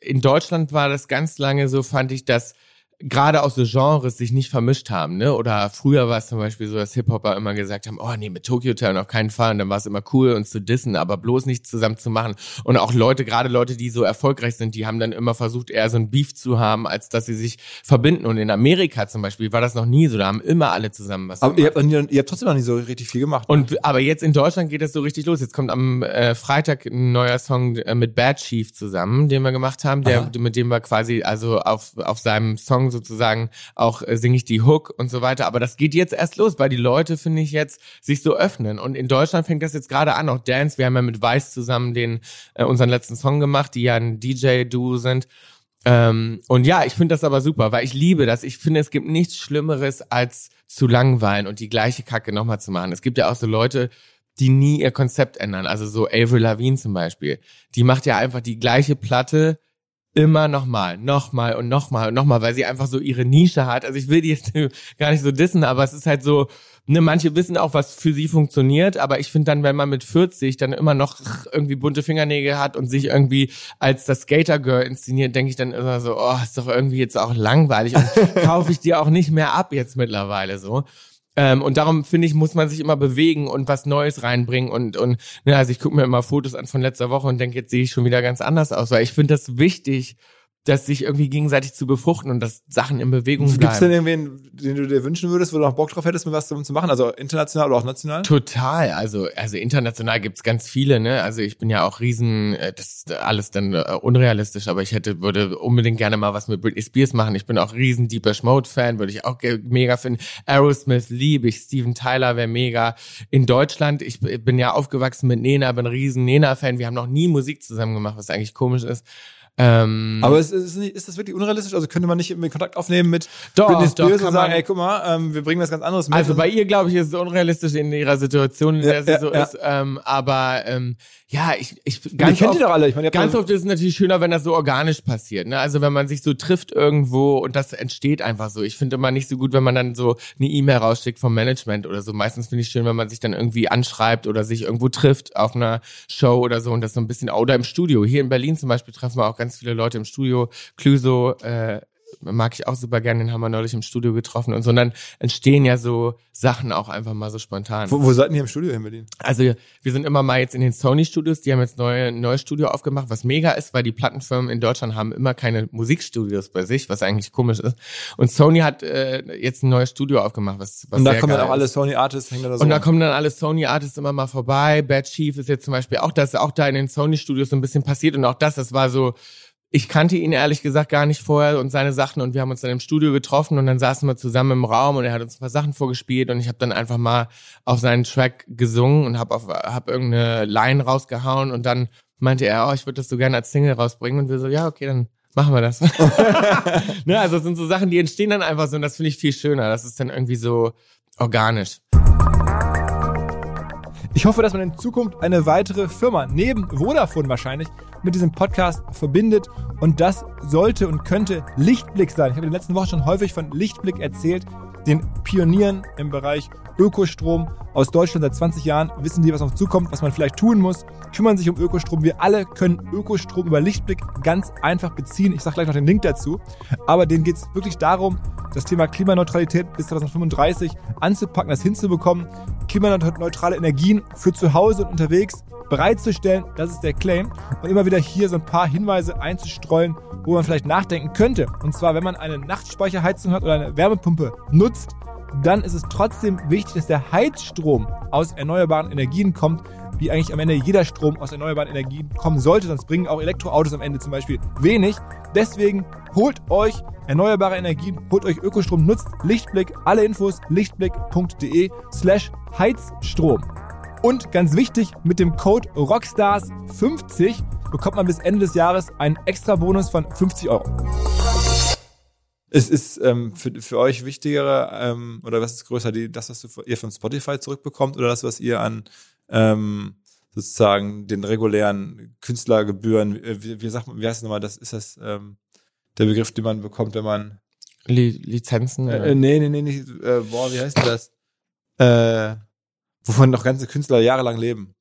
in Deutschland war das ganz lange so, fand ich, dass gerade auch so Genres sich nicht vermischt haben, ne? Oder früher war es zum Beispiel so, dass Hip-Hopper immer gesagt haben, oh nee, mit Tokyo Town auf keinen Fall. Und dann war es immer cool, uns zu dissen, aber bloß nicht zusammen zu machen. Und auch Leute, gerade Leute, die so erfolgreich sind, die haben dann immer versucht, eher so ein Beef zu haben, als dass sie sich verbinden. Und in Amerika zum Beispiel war das noch nie so. Da haben immer alle zusammen was aber gemacht. Aber ihr habt, ihr habt trotzdem noch nie so richtig viel gemacht. Und ne? aber jetzt in Deutschland geht das so richtig los. Jetzt kommt am äh, Freitag ein neuer Song äh, mit Bad Chief zusammen, den wir gemacht haben, der, mit dem wir quasi also auf, auf seinem Song sozusagen auch äh, singe ich die Hook und so weiter. Aber das geht jetzt erst los, weil die Leute, finde ich, jetzt sich so öffnen. Und in Deutschland fängt das jetzt gerade an. Auch Dance, wir haben ja mit Weiß zusammen den äh, unseren letzten Song gemacht, die ja ein DJ-Duo sind. Ähm, und ja, ich finde das aber super, weil ich liebe das. Ich finde, es gibt nichts Schlimmeres als zu langweilen und die gleiche Kacke nochmal zu machen. Es gibt ja auch so Leute, die nie ihr Konzept ändern. Also so Avril Lavigne zum Beispiel. Die macht ja einfach die gleiche Platte immer nochmal, nochmal und nochmal und nochmal, weil sie einfach so ihre Nische hat. Also ich will die jetzt gar nicht so dissen, aber es ist halt so, ne, manche wissen auch, was für sie funktioniert, aber ich finde dann, wenn man mit 40 dann immer noch irgendwie bunte Fingernägel hat und sich irgendwie als das Skater Girl inszeniert, denke ich dann immer so, oh, ist doch irgendwie jetzt auch langweilig und kaufe ich dir auch nicht mehr ab jetzt mittlerweile so. Ähm, und darum finde ich, muss man sich immer bewegen und was Neues reinbringen. Und, und ne, also ich gucke mir immer Fotos an von letzter Woche und denke, jetzt sehe ich schon wieder ganz anders aus. Weil ich finde das wichtig, das sich irgendwie gegenseitig zu befruchten und dass Sachen in Bewegung bleiben. Gibt es denn irgendwen, den du dir wünschen würdest, wo du noch Bock drauf hättest, mit was zu machen? Also international oder auch national? Total. Also, also international gibt's ganz viele, ne? Also ich bin ja auch riesen, äh, das ist alles dann uh, unrealistisch, aber ich hätte, würde unbedingt gerne mal was mit Britney Spears machen. Ich bin auch riesen Deeper Mode Fan, würde ich auch mega finden. Aerosmith liebe ich, Steven Tyler wäre mega. In Deutschland, ich bin ja aufgewachsen mit Nena, bin riesen Nena-Fan. Wir haben noch nie Musik zusammen gemacht, was eigentlich komisch ist. Ähm, aber ist, ist, ist das wirklich unrealistisch? Also könnte man nicht Kontakt aufnehmen mit doch, Britney Spears doch, und sagen, ey, guck mal, ähm, wir bringen was ganz anderes mit. Also bei ihr, glaube ich, ist es unrealistisch in ihrer Situation, in der ja, sie ja, so ja. ist. Ähm, aber ähm, ja, ich, ich ganz oft, doch alle. Ich meine, ganz oft ist es natürlich schöner, wenn das so organisch passiert. Ne? Also wenn man sich so trifft irgendwo und das entsteht einfach so. Ich finde immer nicht so gut, wenn man dann so eine E-Mail rausschickt vom Management oder so. Meistens finde ich schön, wenn man sich dann irgendwie anschreibt oder sich irgendwo trifft auf einer Show oder so und das so ein bisschen oder im Studio. Hier in Berlin zum Beispiel treffen wir auch ganz viele Leute im Studio. Cluso äh, mag ich auch super gerne, den haben wir neulich im Studio getroffen und so. Und dann entstehen ja so Sachen auch einfach mal so spontan. Wo, wo seid ihr im Studio in Berlin? Also wir sind immer mal jetzt in den Sony-Studios, die haben jetzt neue, ein neues Studio aufgemacht, was mega ist, weil die Plattenfirmen in Deutschland haben immer keine Musikstudios bei sich, was eigentlich komisch ist. Und Sony hat äh, jetzt ein neues Studio aufgemacht, was, was Und da kommen dann auch alle Sony-Artists, hängen da so Und da kommen dann alle Sony-Artists immer mal vorbei. Bad Chief ist jetzt zum Beispiel auch das, auch da in den Sony-Studios so ein bisschen passiert und auch das, das war so ich kannte ihn ehrlich gesagt gar nicht vorher und seine Sachen und wir haben uns dann im Studio getroffen und dann saßen wir zusammen im Raum und er hat uns ein paar Sachen vorgespielt und ich habe dann einfach mal auf seinen Track gesungen und habe hab irgendeine Line rausgehauen und dann meinte er, oh, ich würde das so gerne als Single rausbringen und wir so, ja, okay, dann machen wir das. ne, also das sind so Sachen, die entstehen dann einfach so und das finde ich viel schöner. Das ist dann irgendwie so organisch. Ich hoffe, dass man in Zukunft eine weitere Firma, neben Vodafone wahrscheinlich, mit diesem Podcast verbindet. Und das sollte und könnte Lichtblick sein. Ich habe in den letzten Wochen schon häufig von Lichtblick erzählt, den Pionieren im Bereich Ökostrom aus Deutschland seit 20 Jahren, wissen die, was auf zukommt, was man vielleicht tun muss, kümmern sich um Ökostrom. Wir alle können Ökostrom über Lichtblick ganz einfach beziehen. Ich sage gleich noch den Link dazu. Aber denen geht es wirklich darum, das Thema Klimaneutralität bis 2035 anzupacken, das hinzubekommen, klimaneutrale Energien für zu Hause und unterwegs bereitzustellen. Das ist der Claim. Und immer wieder hier so ein paar Hinweise einzustreuen, wo man vielleicht nachdenken könnte. Und zwar, wenn man eine Nachtspeicherheizung hat oder eine Wärmepumpe nutzt, dann ist es trotzdem wichtig, dass der Heizstrom aus erneuerbaren Energien kommt, wie eigentlich am Ende jeder Strom aus erneuerbaren Energien kommen sollte, sonst bringen auch Elektroautos am Ende zum Beispiel wenig. Deswegen holt euch erneuerbare Energien, holt euch Ökostrom, nutzt Lichtblick, alle Infos lichtblick.de slash Heizstrom. Und ganz wichtig, mit dem Code Rockstars50 bekommt man bis Ende des Jahres einen extra Bonus von 50 Euro. Es ist ähm, für, für euch wichtiger ähm, oder was ist größer, die, das, was ihr von Spotify zurückbekommt oder das, was ihr an ähm, sozusagen den regulären Künstlergebühren, äh, wie, wie sagt man, wie heißt es nochmal, das ist das ähm, der Begriff, den man bekommt, wenn man Li Lizenzen? äh, äh, nee, nee, nee, nicht, äh, boah, wie heißt denn das? Äh, wovon noch ganze Künstler jahrelang leben.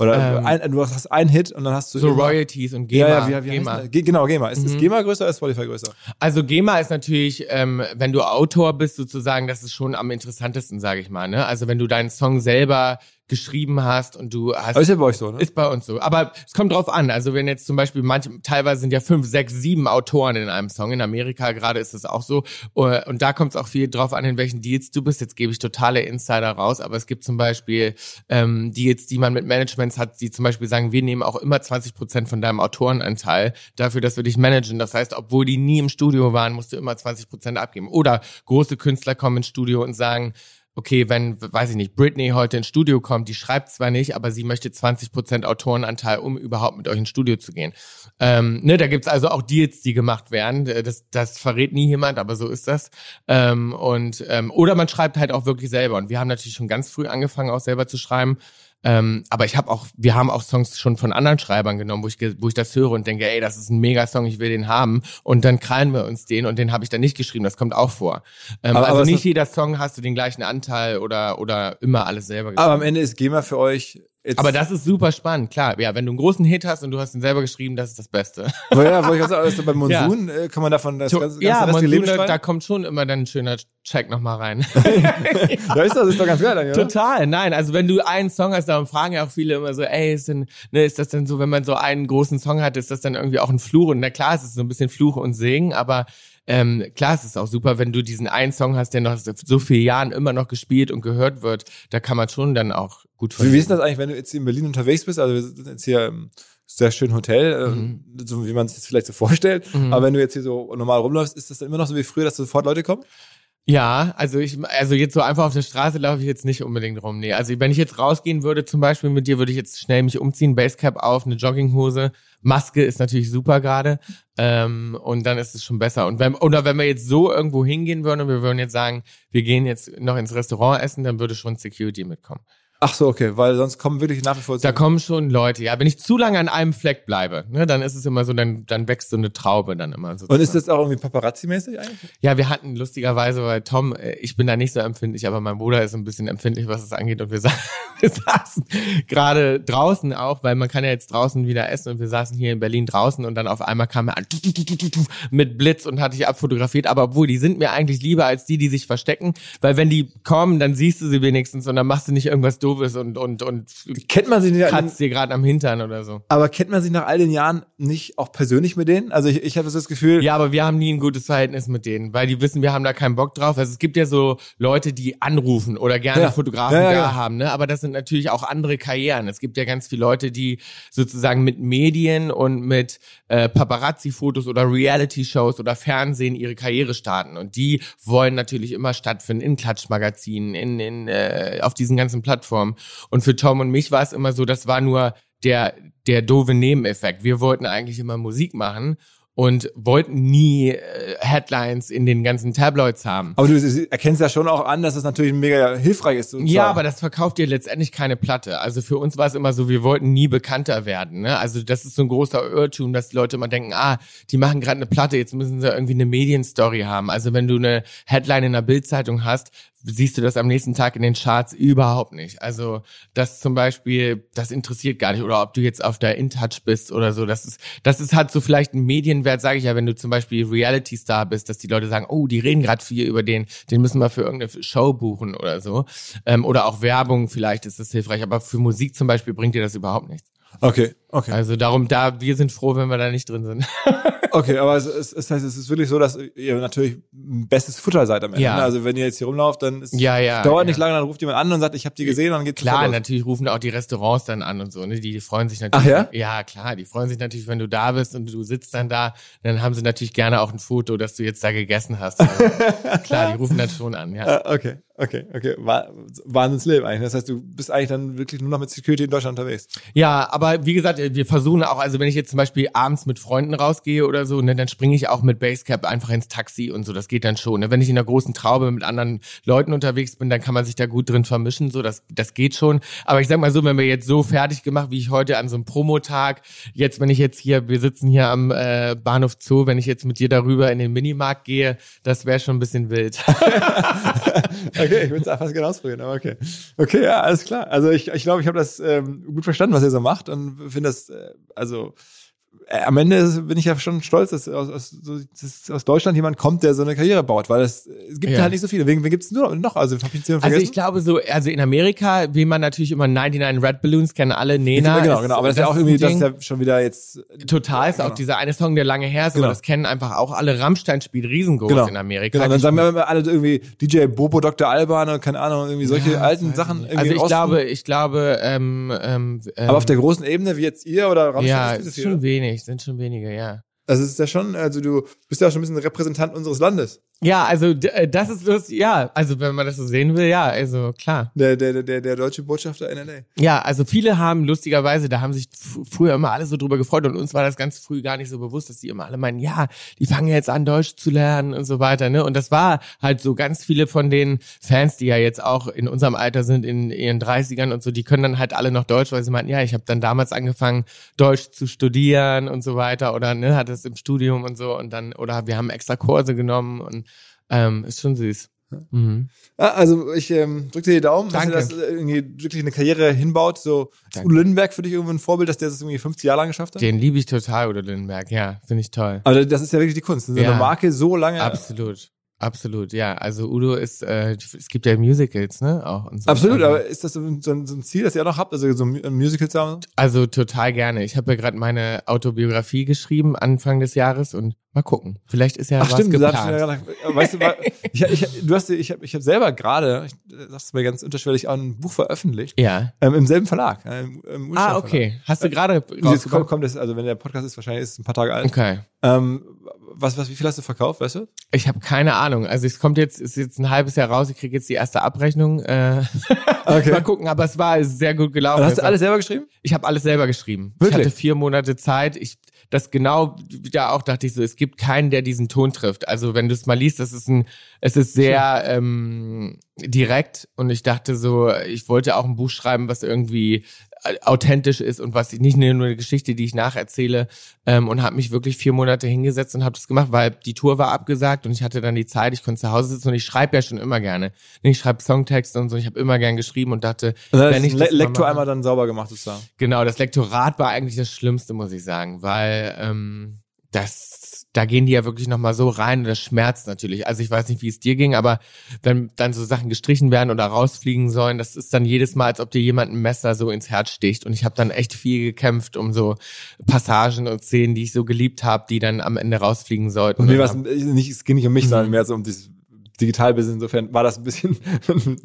Oder Ähm. ein, du hast einen Hit und dann hast du so immer- Royalties und GEMA. Ja, ja, wie, wie GEMA. Ge genau, GEMA. Ist, ist Mhm. GEMA größer oder ist Spotify größer? Also GEMA ist natürlich, ähm, wenn du Autor bist sozusagen, das ist schon am interessantesten, sage ich mal. Ne? Also wenn du deinen Song selber geschrieben hast und du hast ist ja bei euch so, ne? Ist bei uns so. Aber es kommt drauf an. Also wenn jetzt zum Beispiel manche, teilweise sind ja fünf, sechs, sieben Autoren in einem Song. In Amerika gerade ist es auch so. Äh, Und da kommt es auch viel drauf an, in welchen Deals du bist. Jetzt gebe ich totale Insider raus, aber es gibt zum Beispiel ähm, Deals, die man mit Managements hat, die zum Beispiel sagen, wir nehmen auch immer 20 Prozent von deinem Autorenanteil dafür, dass wir dich managen. Das heißt, obwohl die nie im Studio waren, musst du immer 20 Prozent abgeben. Oder große Künstler kommen ins Studio und sagen, okay, wenn, weiß ich nicht, Britney heute ins Studio kommt, die schreibt zwar nicht, aber sie möchte 20% Autorenanteil, um überhaupt mit euch ins Studio zu gehen. Ähm, ne, da gibt's also auch Deals, die gemacht werden. Äh, Das, das verrät nie jemand, aber so ist das. Ähm, und ähm, Oder man schreibt halt auch wirklich selber. Und wir haben natürlich schon ganz früh angefangen, auch selber zu schreiben. Ähm, aber ich habe auch, wir haben auch Songs schon von anderen Schreibern genommen, wo ich, wo ich das höre und denke, ey, das ist ein Mega-Song, ich will den haben. Und dann krallen wir uns den und den habe ich dann nicht geschrieben. Das kommt auch vor. Ähm, Aber- also aber nicht jeder Song hast du den gleichen Anteil oder, oder immer alles selber geschrieben. Aber am Ende ist GEMA für euch jetzt. Aber das ist super spannend, klar. Ja, wenn du einen großen Hit hast und du hast ihn selber geschrieben, das ist das Beste. Aber ja, wollte ich sagen, also beim Monsun äh, kann man davon das ganze, ganze ja, Monsun, Leben da, da kommt schon immer dann ein schöner Check nochmal rein. Ja, ist das, ist doch ganz geil dann, ja. Total, nein. Also wenn du einen Song hast, darum fragen ja auch viele immer so, ey, ist, denn, ne, ist das denn so, wenn man so einen großen Song hat, ist das dann irgendwie auch ein Fluch? Und na klar, es ist so ein bisschen Fluch und Segen, aber ähm, klar, es ist auch super, wenn du diesen einen Song hast, der noch so vielen Jahren immer noch gespielt und gehört wird, da kann man schon dann auch gut Wie, wie ist das eigentlich, wenn du jetzt hier in Berlin unterwegs bist? Also wir sind jetzt hier im sehr schönen Hotel, äh, Mhm. so wie man sich das vielleicht so vorstellt. Aber wenn du jetzt hier so normal rumläufst, ist das dann immer noch so wie früher, dass sofort Leute kommen? Ja, also ich, also jetzt so einfach auf der Straße laufe ich jetzt nicht unbedingt rum. Nee, also wenn ich jetzt rausgehen würde, zum Beispiel mit dir, würde ich jetzt schnell mich umziehen, Basecap auf, eine Jogginghose, Maske ist natürlich super gerade, ähm, und dann ist es schon besser. Und wenn, oder wenn wir jetzt so irgendwo hingehen würden und wir würden jetzt sagen, wir gehen jetzt noch ins Restaurant essen, dann würde schon Security mitkommen. Ach so, okay, weil sonst kommen wirklich nach wie vor Da kommen schon Leute, ja. Wenn ich zu lange an einem Fleck bleibe, ne, dann ist es immer so, dann, dann wächst so eine Traube dann immer so. Und ist das auch irgendwie Paparazzi-mäßig eigentlich? Ja, wir hatten lustigerweise, weil Tom, äh, ich bin da nicht so empfindlich, aber mein Bruder ist ein bisschen empfindlich, was es angeht. Und wir, sa wir saßen gerade draußen auch, weil man kann ja jetzt draußen wieder essen und wir saßen hier in Berlin draußen und dann auf einmal kam er an mit Blitz und hatte ich abfotografiert. Aber obwohl, die sind mir eigentlich lieber als die, die sich verstecken, weil wenn die kommen, dann siehst du sie wenigstens und dann machst du nicht irgendwas Doofes und, und, und Kennt man sich nicht, kratzt dir gerade am Hintern oder so. aber kennt man sich nach all den Jahren nicht auch persönlich mit denen? Also ich, ich habe so das Gefühl, Ja, aber wir haben nie ein gutes Verhältnis mit denen, weil die wissen, wir haben da keinen Bock drauf. Also es gibt ja so Leute, die anrufen oder gerne Ja. Fotografen Ja, ja, da haben, ne? Aber das sind natürlich auch andere Karrieren. Es gibt ja ganz viele Leute, die sozusagen mit Medien und mit äh, Paparazzi-Fotos oder Reality-Shows oder Fernsehen ihre Karriere starten. Und die wollen natürlich immer stattfinden in Klatschmagazinen, in, in äh, auf diesen ganzen Plattformen. Und für Tom und mich war es immer so, das war nur der, der doofe Nebeneffekt. Wir wollten eigentlich immer Musik machen und wollten nie äh, Headlines in den ganzen Tabloids haben. aber du erkennst ja schon auch an, dass es natürlich mega hilfreich ist. Ja, aber das verkauft dir letztendlich keine Platte. Also für uns war es immer so, wir wollten nie bekannter werden. Ne? Also das ist so ein großer Irrtum, dass die Leute immer denken, ah, die machen gerade eine Platte, jetzt müssen sie irgendwie eine Medienstory haben. Also wenn du eine Headline in einer Bildzeitung hast, siehst du das am nächsten Tag in den Charts überhaupt nicht. Also das zum Beispiel, das interessiert gar nicht. Oder ob du jetzt auf der InTouch bist oder so. Das ist, das ist halt so vielleicht ein Medienwert, sage ich ja, wenn du zum Beispiel Reality-Star bist, dass die Leute sagen, oh, die reden gerade viel über den, den müssen wir für irgendeine Show buchen oder so. Ähm, oder auch Werbung, vielleicht ist das hilfreich. Aber für Musik zum Beispiel bringt dir das überhaupt nichts. Okay, okay. Also darum, da, wir sind froh, wenn wir da nicht drin sind. Okay, aber es, es, es heißt, es ist wirklich so, dass ihr natürlich ein bestes Futter seid am Ende. Ja. ne? Also wenn ihr jetzt hier rumlauft, dann ist, Ja, ja, dauert nicht lange, dann ruft jemand an und sagt, ich habe die gesehen und dann geht's Klar, natürlich rufen auch die Restaurants dann an und so, ne? Die, die freuen sich natürlich. Ach ja? Ja, klar, die freuen sich natürlich, wenn du da bist und du sitzt dann da, dann haben sie natürlich gerne auch ein Foto, dass du jetzt da gegessen hast. Also, klar, die rufen dann schon an, ja. Ah, okay, okay, okay. Wa- Wahnsinnsleben eigentlich. Das heißt, du bist eigentlich dann wirklich nur noch mit Security in Deutschland unterwegs. Ja, aber wie gesagt, wir versuchen auch, also wenn ich jetzt zum Beispiel abends mit Freunden rausgehe oder so, ne, dann springe ich auch mit Basecap einfach ins Taxi und so, das geht dann schon. Ne? Wenn ich in einer großen Traube mit anderen Leuten unterwegs bin, dann kann man sich da gut drin vermischen, so, das, das geht schon. Aber ich sag mal so, wenn wir jetzt so fertig gemacht, wie ich heute an so einem Promotag, jetzt, wenn ich jetzt hier, wir sitzen hier am äh, Bahnhof Zoo, wenn ich jetzt mit dir darüber in den Minimarkt gehe, das wäre schon ein bisschen wild. Okay, ich will es fast genau ausprobieren, aber okay. Okay, ja, alles klar. Also ich glaube, ich, glaub, ich habe das ähm, gut verstanden, was ihr so macht und finde das, äh, also am Ende bin ich ja schon stolz, dass aus, aus, dass aus Deutschland jemand kommt, der so eine Karriere baut, weil es, es gibt Ja. halt nicht so viele. Wen, wen gibt's nur noch? Also hab ich jemanden Also vergessen? ich glaube so, also in Amerika, wie man natürlich immer 99 Red Balloons kennen alle, Nena. genau, ist- genau. Aber das ist ja auch irgendwie, das ist Ding. ja schon wieder jetzt. Total, ist Genau. auch dieser eine Song, der lange her ist, Genau. aber das kennen einfach auch alle. Rammstein spielt riesengroß Genau. in Amerika. Genau, dann sagen wir immer alle irgendwie DJ Bobo, Dr. Alban und keine Ahnung, irgendwie solche Ja, alten Sachen. irgendwie Also ich glaube, ich glaube, ähm, ähm, aber auf der großen Ebene, wie jetzt ihr oder Rammstein, ja, ist das ist schon oder? Wenig, sind schon wenige, ja. Also es ist ja schon, also du bist ja auch schon ein bisschen Repräsentant unseres Landes. Ja, also äh, das ist lustig, ja, also wenn man das so sehen will, ja, also klar. Der, der, der, der deutsche Botschafter in LA. Ja, also viele haben lustigerweise, da haben sich früher immer alle so drüber gefreut und uns war das ganz früh gar nicht so bewusst, dass die immer alle meinen, ja, die fangen jetzt an Deutsch zu lernen und so weiter, ne? Und das war halt so ganz viele von den Fans, die ja jetzt auch in unserem Alter sind, in ihren 30ern und so, die können dann halt alle noch Deutsch, weil sie meinten, ja, ich habe dann damals angefangen Deutsch zu studieren und so weiter oder ne, hat es im Studium und so und dann oder wir haben extra Kurse genommen und ähm, ist schon süß. Mhm. Ah, also ich ähm, drücke dir die Daumen, Danke. dass ihr das äh, irgendwie wirklich eine Karriere hinbaut. So ist Danke. Udo Lindenberg für dich irgendwie ein Vorbild, dass der das irgendwie 50 Jahre lang geschafft hat? Den liebe ich total, Udo Lindenberg, ja, finde ich toll. Aber das ist ja wirklich die Kunst. So Ja. eine Marke so lange. Absolut. Absolut, ja. Also Udo ist, äh, es gibt ja Musicals, ne? Auch und so. Absolut, also, aber ist das so ein, so ein Ziel, das ihr auch noch habt? Also so ein Musical zu haben? also total gerne. Ich habe ja gerade meine Autobiografie geschrieben Anfang des Jahres und mal gucken. Vielleicht ist ja Ach was stimmt, du geplant. sagst ja, weißt du, ich, ich, du hast, ich habe ich hab selber gerade, ich äh, sag's mir ganz unterschwellig, auch ein Buch veröffentlicht. ja. Ähm, Im selben Verlag. äh, Im, im Ah, okay. Hast du gerade Verlag. Jetzt kommt, kommt es, also wenn der Podcast ist, wahrscheinlich ist es ein paar Tage alt. Okay. Ähm, was, was, wie viel hast du verkauft, weißt du? Ich habe keine Ahnung. Also es kommt jetzt, ist jetzt ein halbes Jahr raus. Ich kriege jetzt die erste Abrechnung. Äh, Okay. mal gucken. Aber es war sehr gut gelaufen. Und hast du war- alles selber geschrieben? Ich habe alles selber geschrieben. Wirklich? Ich hatte vier Monate Zeit. Ich das genau da auch dachte ich so, es gibt keinen, der diesen Ton trifft. Also wenn du es mal liest, das ist ein, es ist sehr ähm, direkt und ich dachte so, ich wollte auch ein Buch schreiben, was irgendwie authentisch ist und was ich nicht nur eine Geschichte, die ich nacherzähle ähm, und habe mich wirklich vier Monate hingesetzt und habe das gemacht, weil die Tour war abgesagt und ich hatte dann die Zeit, ich konnte zu Hause sitzen und ich schreibe ja schon immer gerne. Ich schreibe Songtexte und so, ich habe immer gern geschrieben und dachte, dann wenn ich das Lektor einmal dann sauber gemacht, sozusagen. Genau, das Lektorat war eigentlich das Schlimmste, muss ich sagen, weil ähm, das, da gehen die ja wirklich nochmal so rein und das schmerzt natürlich. Also ich weiß nicht, wie es dir ging, aber wenn dann so Sachen gestrichen werden oder rausfliegen sollen, das ist dann jedes Mal, als ob dir jemand ein Messer so ins Herz sticht. Und ich habe dann echt viel gekämpft um so Passagen und Szenen, die ich so geliebt habe, die dann am Ende rausfliegen sollten. Und mir war es nicht, es ging nicht um mich, Mhm. sondern mehr so um dieses Digitalbusiness. Insofern war das ein bisschen.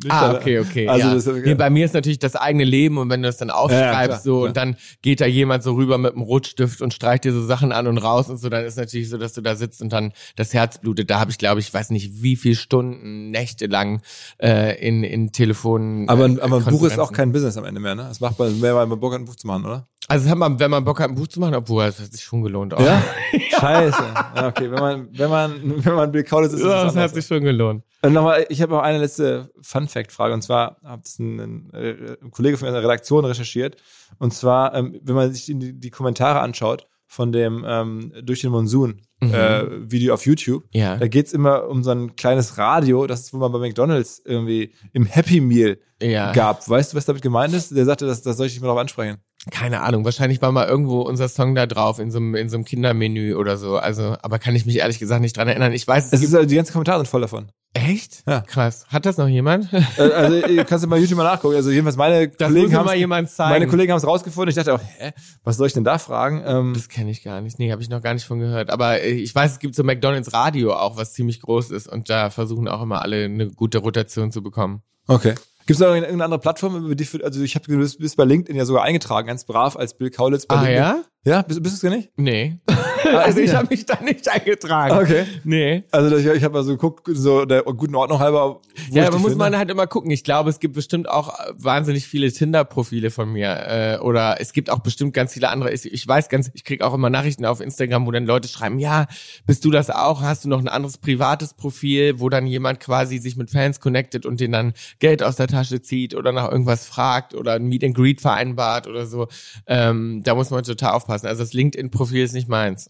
Ah, okay, okay. Also ja. das, nee, bei mir ist natürlich das eigene Leben und wenn du das dann aufschreibst klar, so und dann geht da jemand so rüber mit einem Rotstift und streicht dir so Sachen an und raus und so, dann ist natürlich so, dass du da sitzt und dann das Herz blutet. Da habe ich, glaube ich, weiß nicht, wie viel Stunden, Nächte lang äh, in, in Telefon. aber, äh, aber ein Buch ist auch kein Business am Ende mehr, ne? Das macht man mehr, weil man Bock hat, ein Buch zu machen, oder? Also man, wenn man Bock hat, ein Buch zu machen, obwohl das hat sich schon gelohnt. auch. Ja? Scheiße. Ja, okay, wenn man, wenn man, wenn man Bill Kaulitz ist, ist Ja, es das hat sich schon gelohnt. Und nochmal, ich habe noch eine letzte Fun-Fact-Frage. Und zwar hat es ein, ein, äh, Kollege von einer Redaktion recherchiert. Und zwar, ähm, wenn man sich die, die Kommentare anschaut von dem ähm, Durch den Monsun Mhm. äh, Video auf YouTube, Ja. da geht's immer um so ein kleines Radio, das ist, wo man bei McDonalds irgendwie im Happy Meal Ja. gab. Weißt du, was damit gemeint ist? Der sagte, das, das soll ich nicht mehr drauf ansprechen. Keine Ahnung, wahrscheinlich war mal irgendwo unser Song da drauf in so einem in so einem Kindermenü oder so. Also, aber kann ich mich ehrlich gesagt nicht dran erinnern. Ich weiß, es Es gibt ist, die ganzen Kommentare sind voll davon. Echt? Ja. Krass. Hat das noch jemand? Äh, also äh, kannst du mal YouTube mal nachgucken. Also jedenfalls meine Das Kollegen haben mal jemand zeigen. meine Kollegen haben es rausgefunden. Ich dachte auch, hä, was soll ich denn da fragen? Ähm, Das kenne ich gar nicht. Nee, habe ich noch gar nicht von gehört. Aber äh, ich weiß, es gibt so McDonalds Radio auch, was ziemlich groß ist. Und da versuchen auch immer alle eine gute Rotation zu bekommen. okay. Gibt es noch irgendeine andere Plattform, über die, für- also ich habe du bist- bei LinkedIn ja sogar eingetragen, ganz brav als Bill Kaulitz bei Ah LinkedIn. ja? Ja, bist, bist du es gar nicht? Nee. Ah, also ich ja. habe mich da nicht eingetragen. Okay. Nee. Also ich, ich habe mal so geguckt, so der guten Ordnung halber. Ja, aber muss finde. man halt immer gucken. Ich glaube, es gibt bestimmt auch äh, wahnsinnig viele Tinder-Profile von mir. Äh, oder es gibt auch bestimmt ganz viele andere. Ich, ich weiß ganz, ich krieg auch immer Nachrichten auf Instagram, wo dann Leute schreiben, ja, bist du das auch? Hast du noch ein anderes privates Profil, wo dann jemand quasi sich mit Fans connectet und denen dann Geld aus der Tasche zieht oder nach irgendwas fragt oder ein Meet and Greet vereinbart oder so. Ähm, da muss man total aufpassen. Also das LinkedIn-Profil ist nicht meins.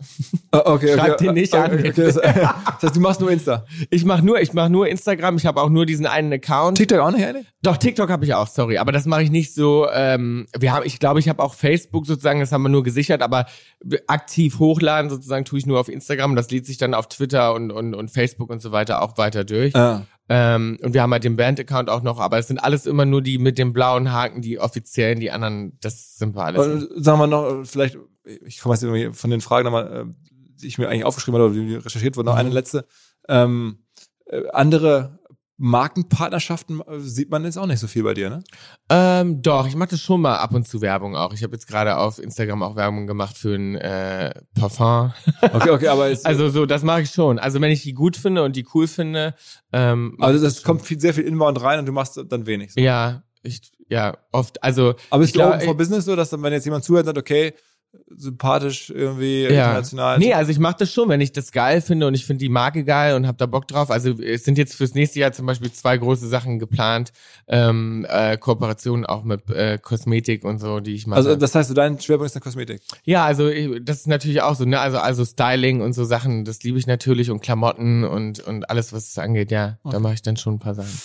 Ah, okay, Schreib okay, den nicht okay, an. Okay, das, heißt, du machst nur Insta. Ich mache nur, ich mache nur Instagram. Ich habe auch nur diesen einen Account. TikTok auch nicht, eigentlich? Doch, TikTok habe ich auch, sorry. Aber das mache ich nicht so. Ähm, wir haben, ich glaube, ich habe auch Facebook sozusagen, das haben wir nur gesichert, aber aktiv hochladen sozusagen tue ich nur auf Instagram. Das lädt sich dann auf Twitter und, und, und Facebook und so weiter auch weiter durch. Ah. Ähm, und wir haben halt den Band-Account auch noch, aber es sind alles immer nur die mit dem blauen Haken, die offiziellen, die anderen, das sind wir alles. Und sagen wir noch, vielleicht, ich komme jetzt irgendwie von den Fragen nochmal, äh, die ich mir eigentlich aufgeschrieben habe oder die recherchiert wurden, noch Mhm. eine letzte. Ähm, äh, andere Markenpartnerschaften äh, sieht man jetzt auch nicht so viel bei dir, ne? Ähm, doch, ich mache das schon mal ab und zu Werbung auch. Ich habe jetzt gerade auf Instagram auch Werbung gemacht für ein äh, Parfum. Okay, okay, aber jetzt, Also so, das mache ich schon. Also wenn ich die gut finde und die cool finde, ähm, also ich das kommt viel, sehr viel Inbound rein und du machst dann wenig. So. ja, ich ja oft. Also Aber ich ist du glaub, open for business so, dass dann, wenn jetzt jemand zuhört, sagt, okay, sympathisch irgendwie ja. international. Nee, also ich mache das schon, wenn ich das geil finde und ich finde die Marke geil und habe da Bock drauf. Also es sind jetzt fürs nächste Jahr zum Beispiel zwei große Sachen geplant, ähm, äh, Kooperationen auch mit äh, Kosmetik und so, die ich mache. also das heißt, dein Schwerpunkt ist dann Kosmetik. ja, also ich, das ist natürlich auch so, ne? Also also Styling und so Sachen, das liebe ich natürlich und Klamotten und und alles, was es angeht. Ja, da mache ich dann schon ein paar Sachen.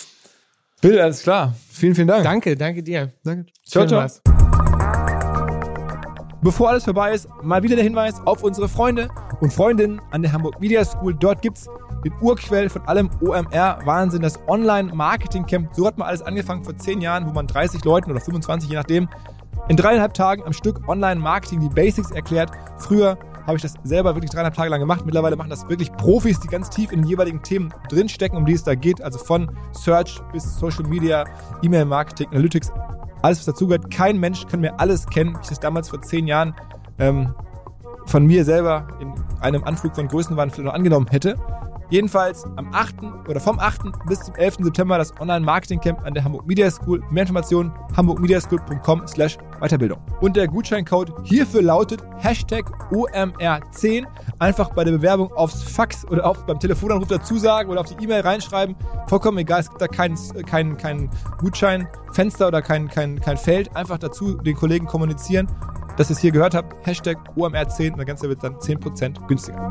Bill, alles klar. Vielen, vielen Dank. Danke, danke dir. Danke. Ciao, Schön ciao. war's. Bevor alles vorbei ist, mal wieder der Hinweis auf unsere Freunde und Freundinnen an der Hamburg Media School. Dort gibt's den Urquell von allem OMR. Wahnsinn, das Online-Marketing-Camp. So hat mal alles angefangen vor zehn Jahren, wo man 30 Leuten oder 25, je nachdem, in dreieinhalb Tagen am Stück Online-Marketing die Basics erklärt. Früher habe ich das selber wirklich dreieinhalb Tage lang gemacht. Mittlerweile machen das wirklich Profis, die ganz tief in den jeweiligen Themen drinstecken, um die es da geht. Also von Search bis Social Media, E-Mail-Marketing, Analytics, alles, was dazugehört. Kein Mensch kann mir alles kennen, wie ich das damals vor zehn Jahren ähm, von mir selber in einem Anflug von Größenwahn vielleicht noch angenommen hätte. Jedenfalls am 8. oder vom 8. bis zum 11. September das Online-Marketing-Camp an der Hamburg Media School. Mehr Informationen hamburgmediaschool.com slash Weiterbildung. Und der Gutscheincode hierfür lautet Hashtag OMR10. Einfach bei der Bewerbung aufs Fax oder auf, beim Telefonanruf dazu sagen oder auf die E-Mail reinschreiben. Vollkommen egal, es gibt da kein, kein, kein Gutscheinfenster oder kein, kein, kein Feld. Einfach dazu den Kollegen kommunizieren, dass ihr es hier gehört habt. Hashtag OMR10 und das Ganze wird dann 10% günstiger.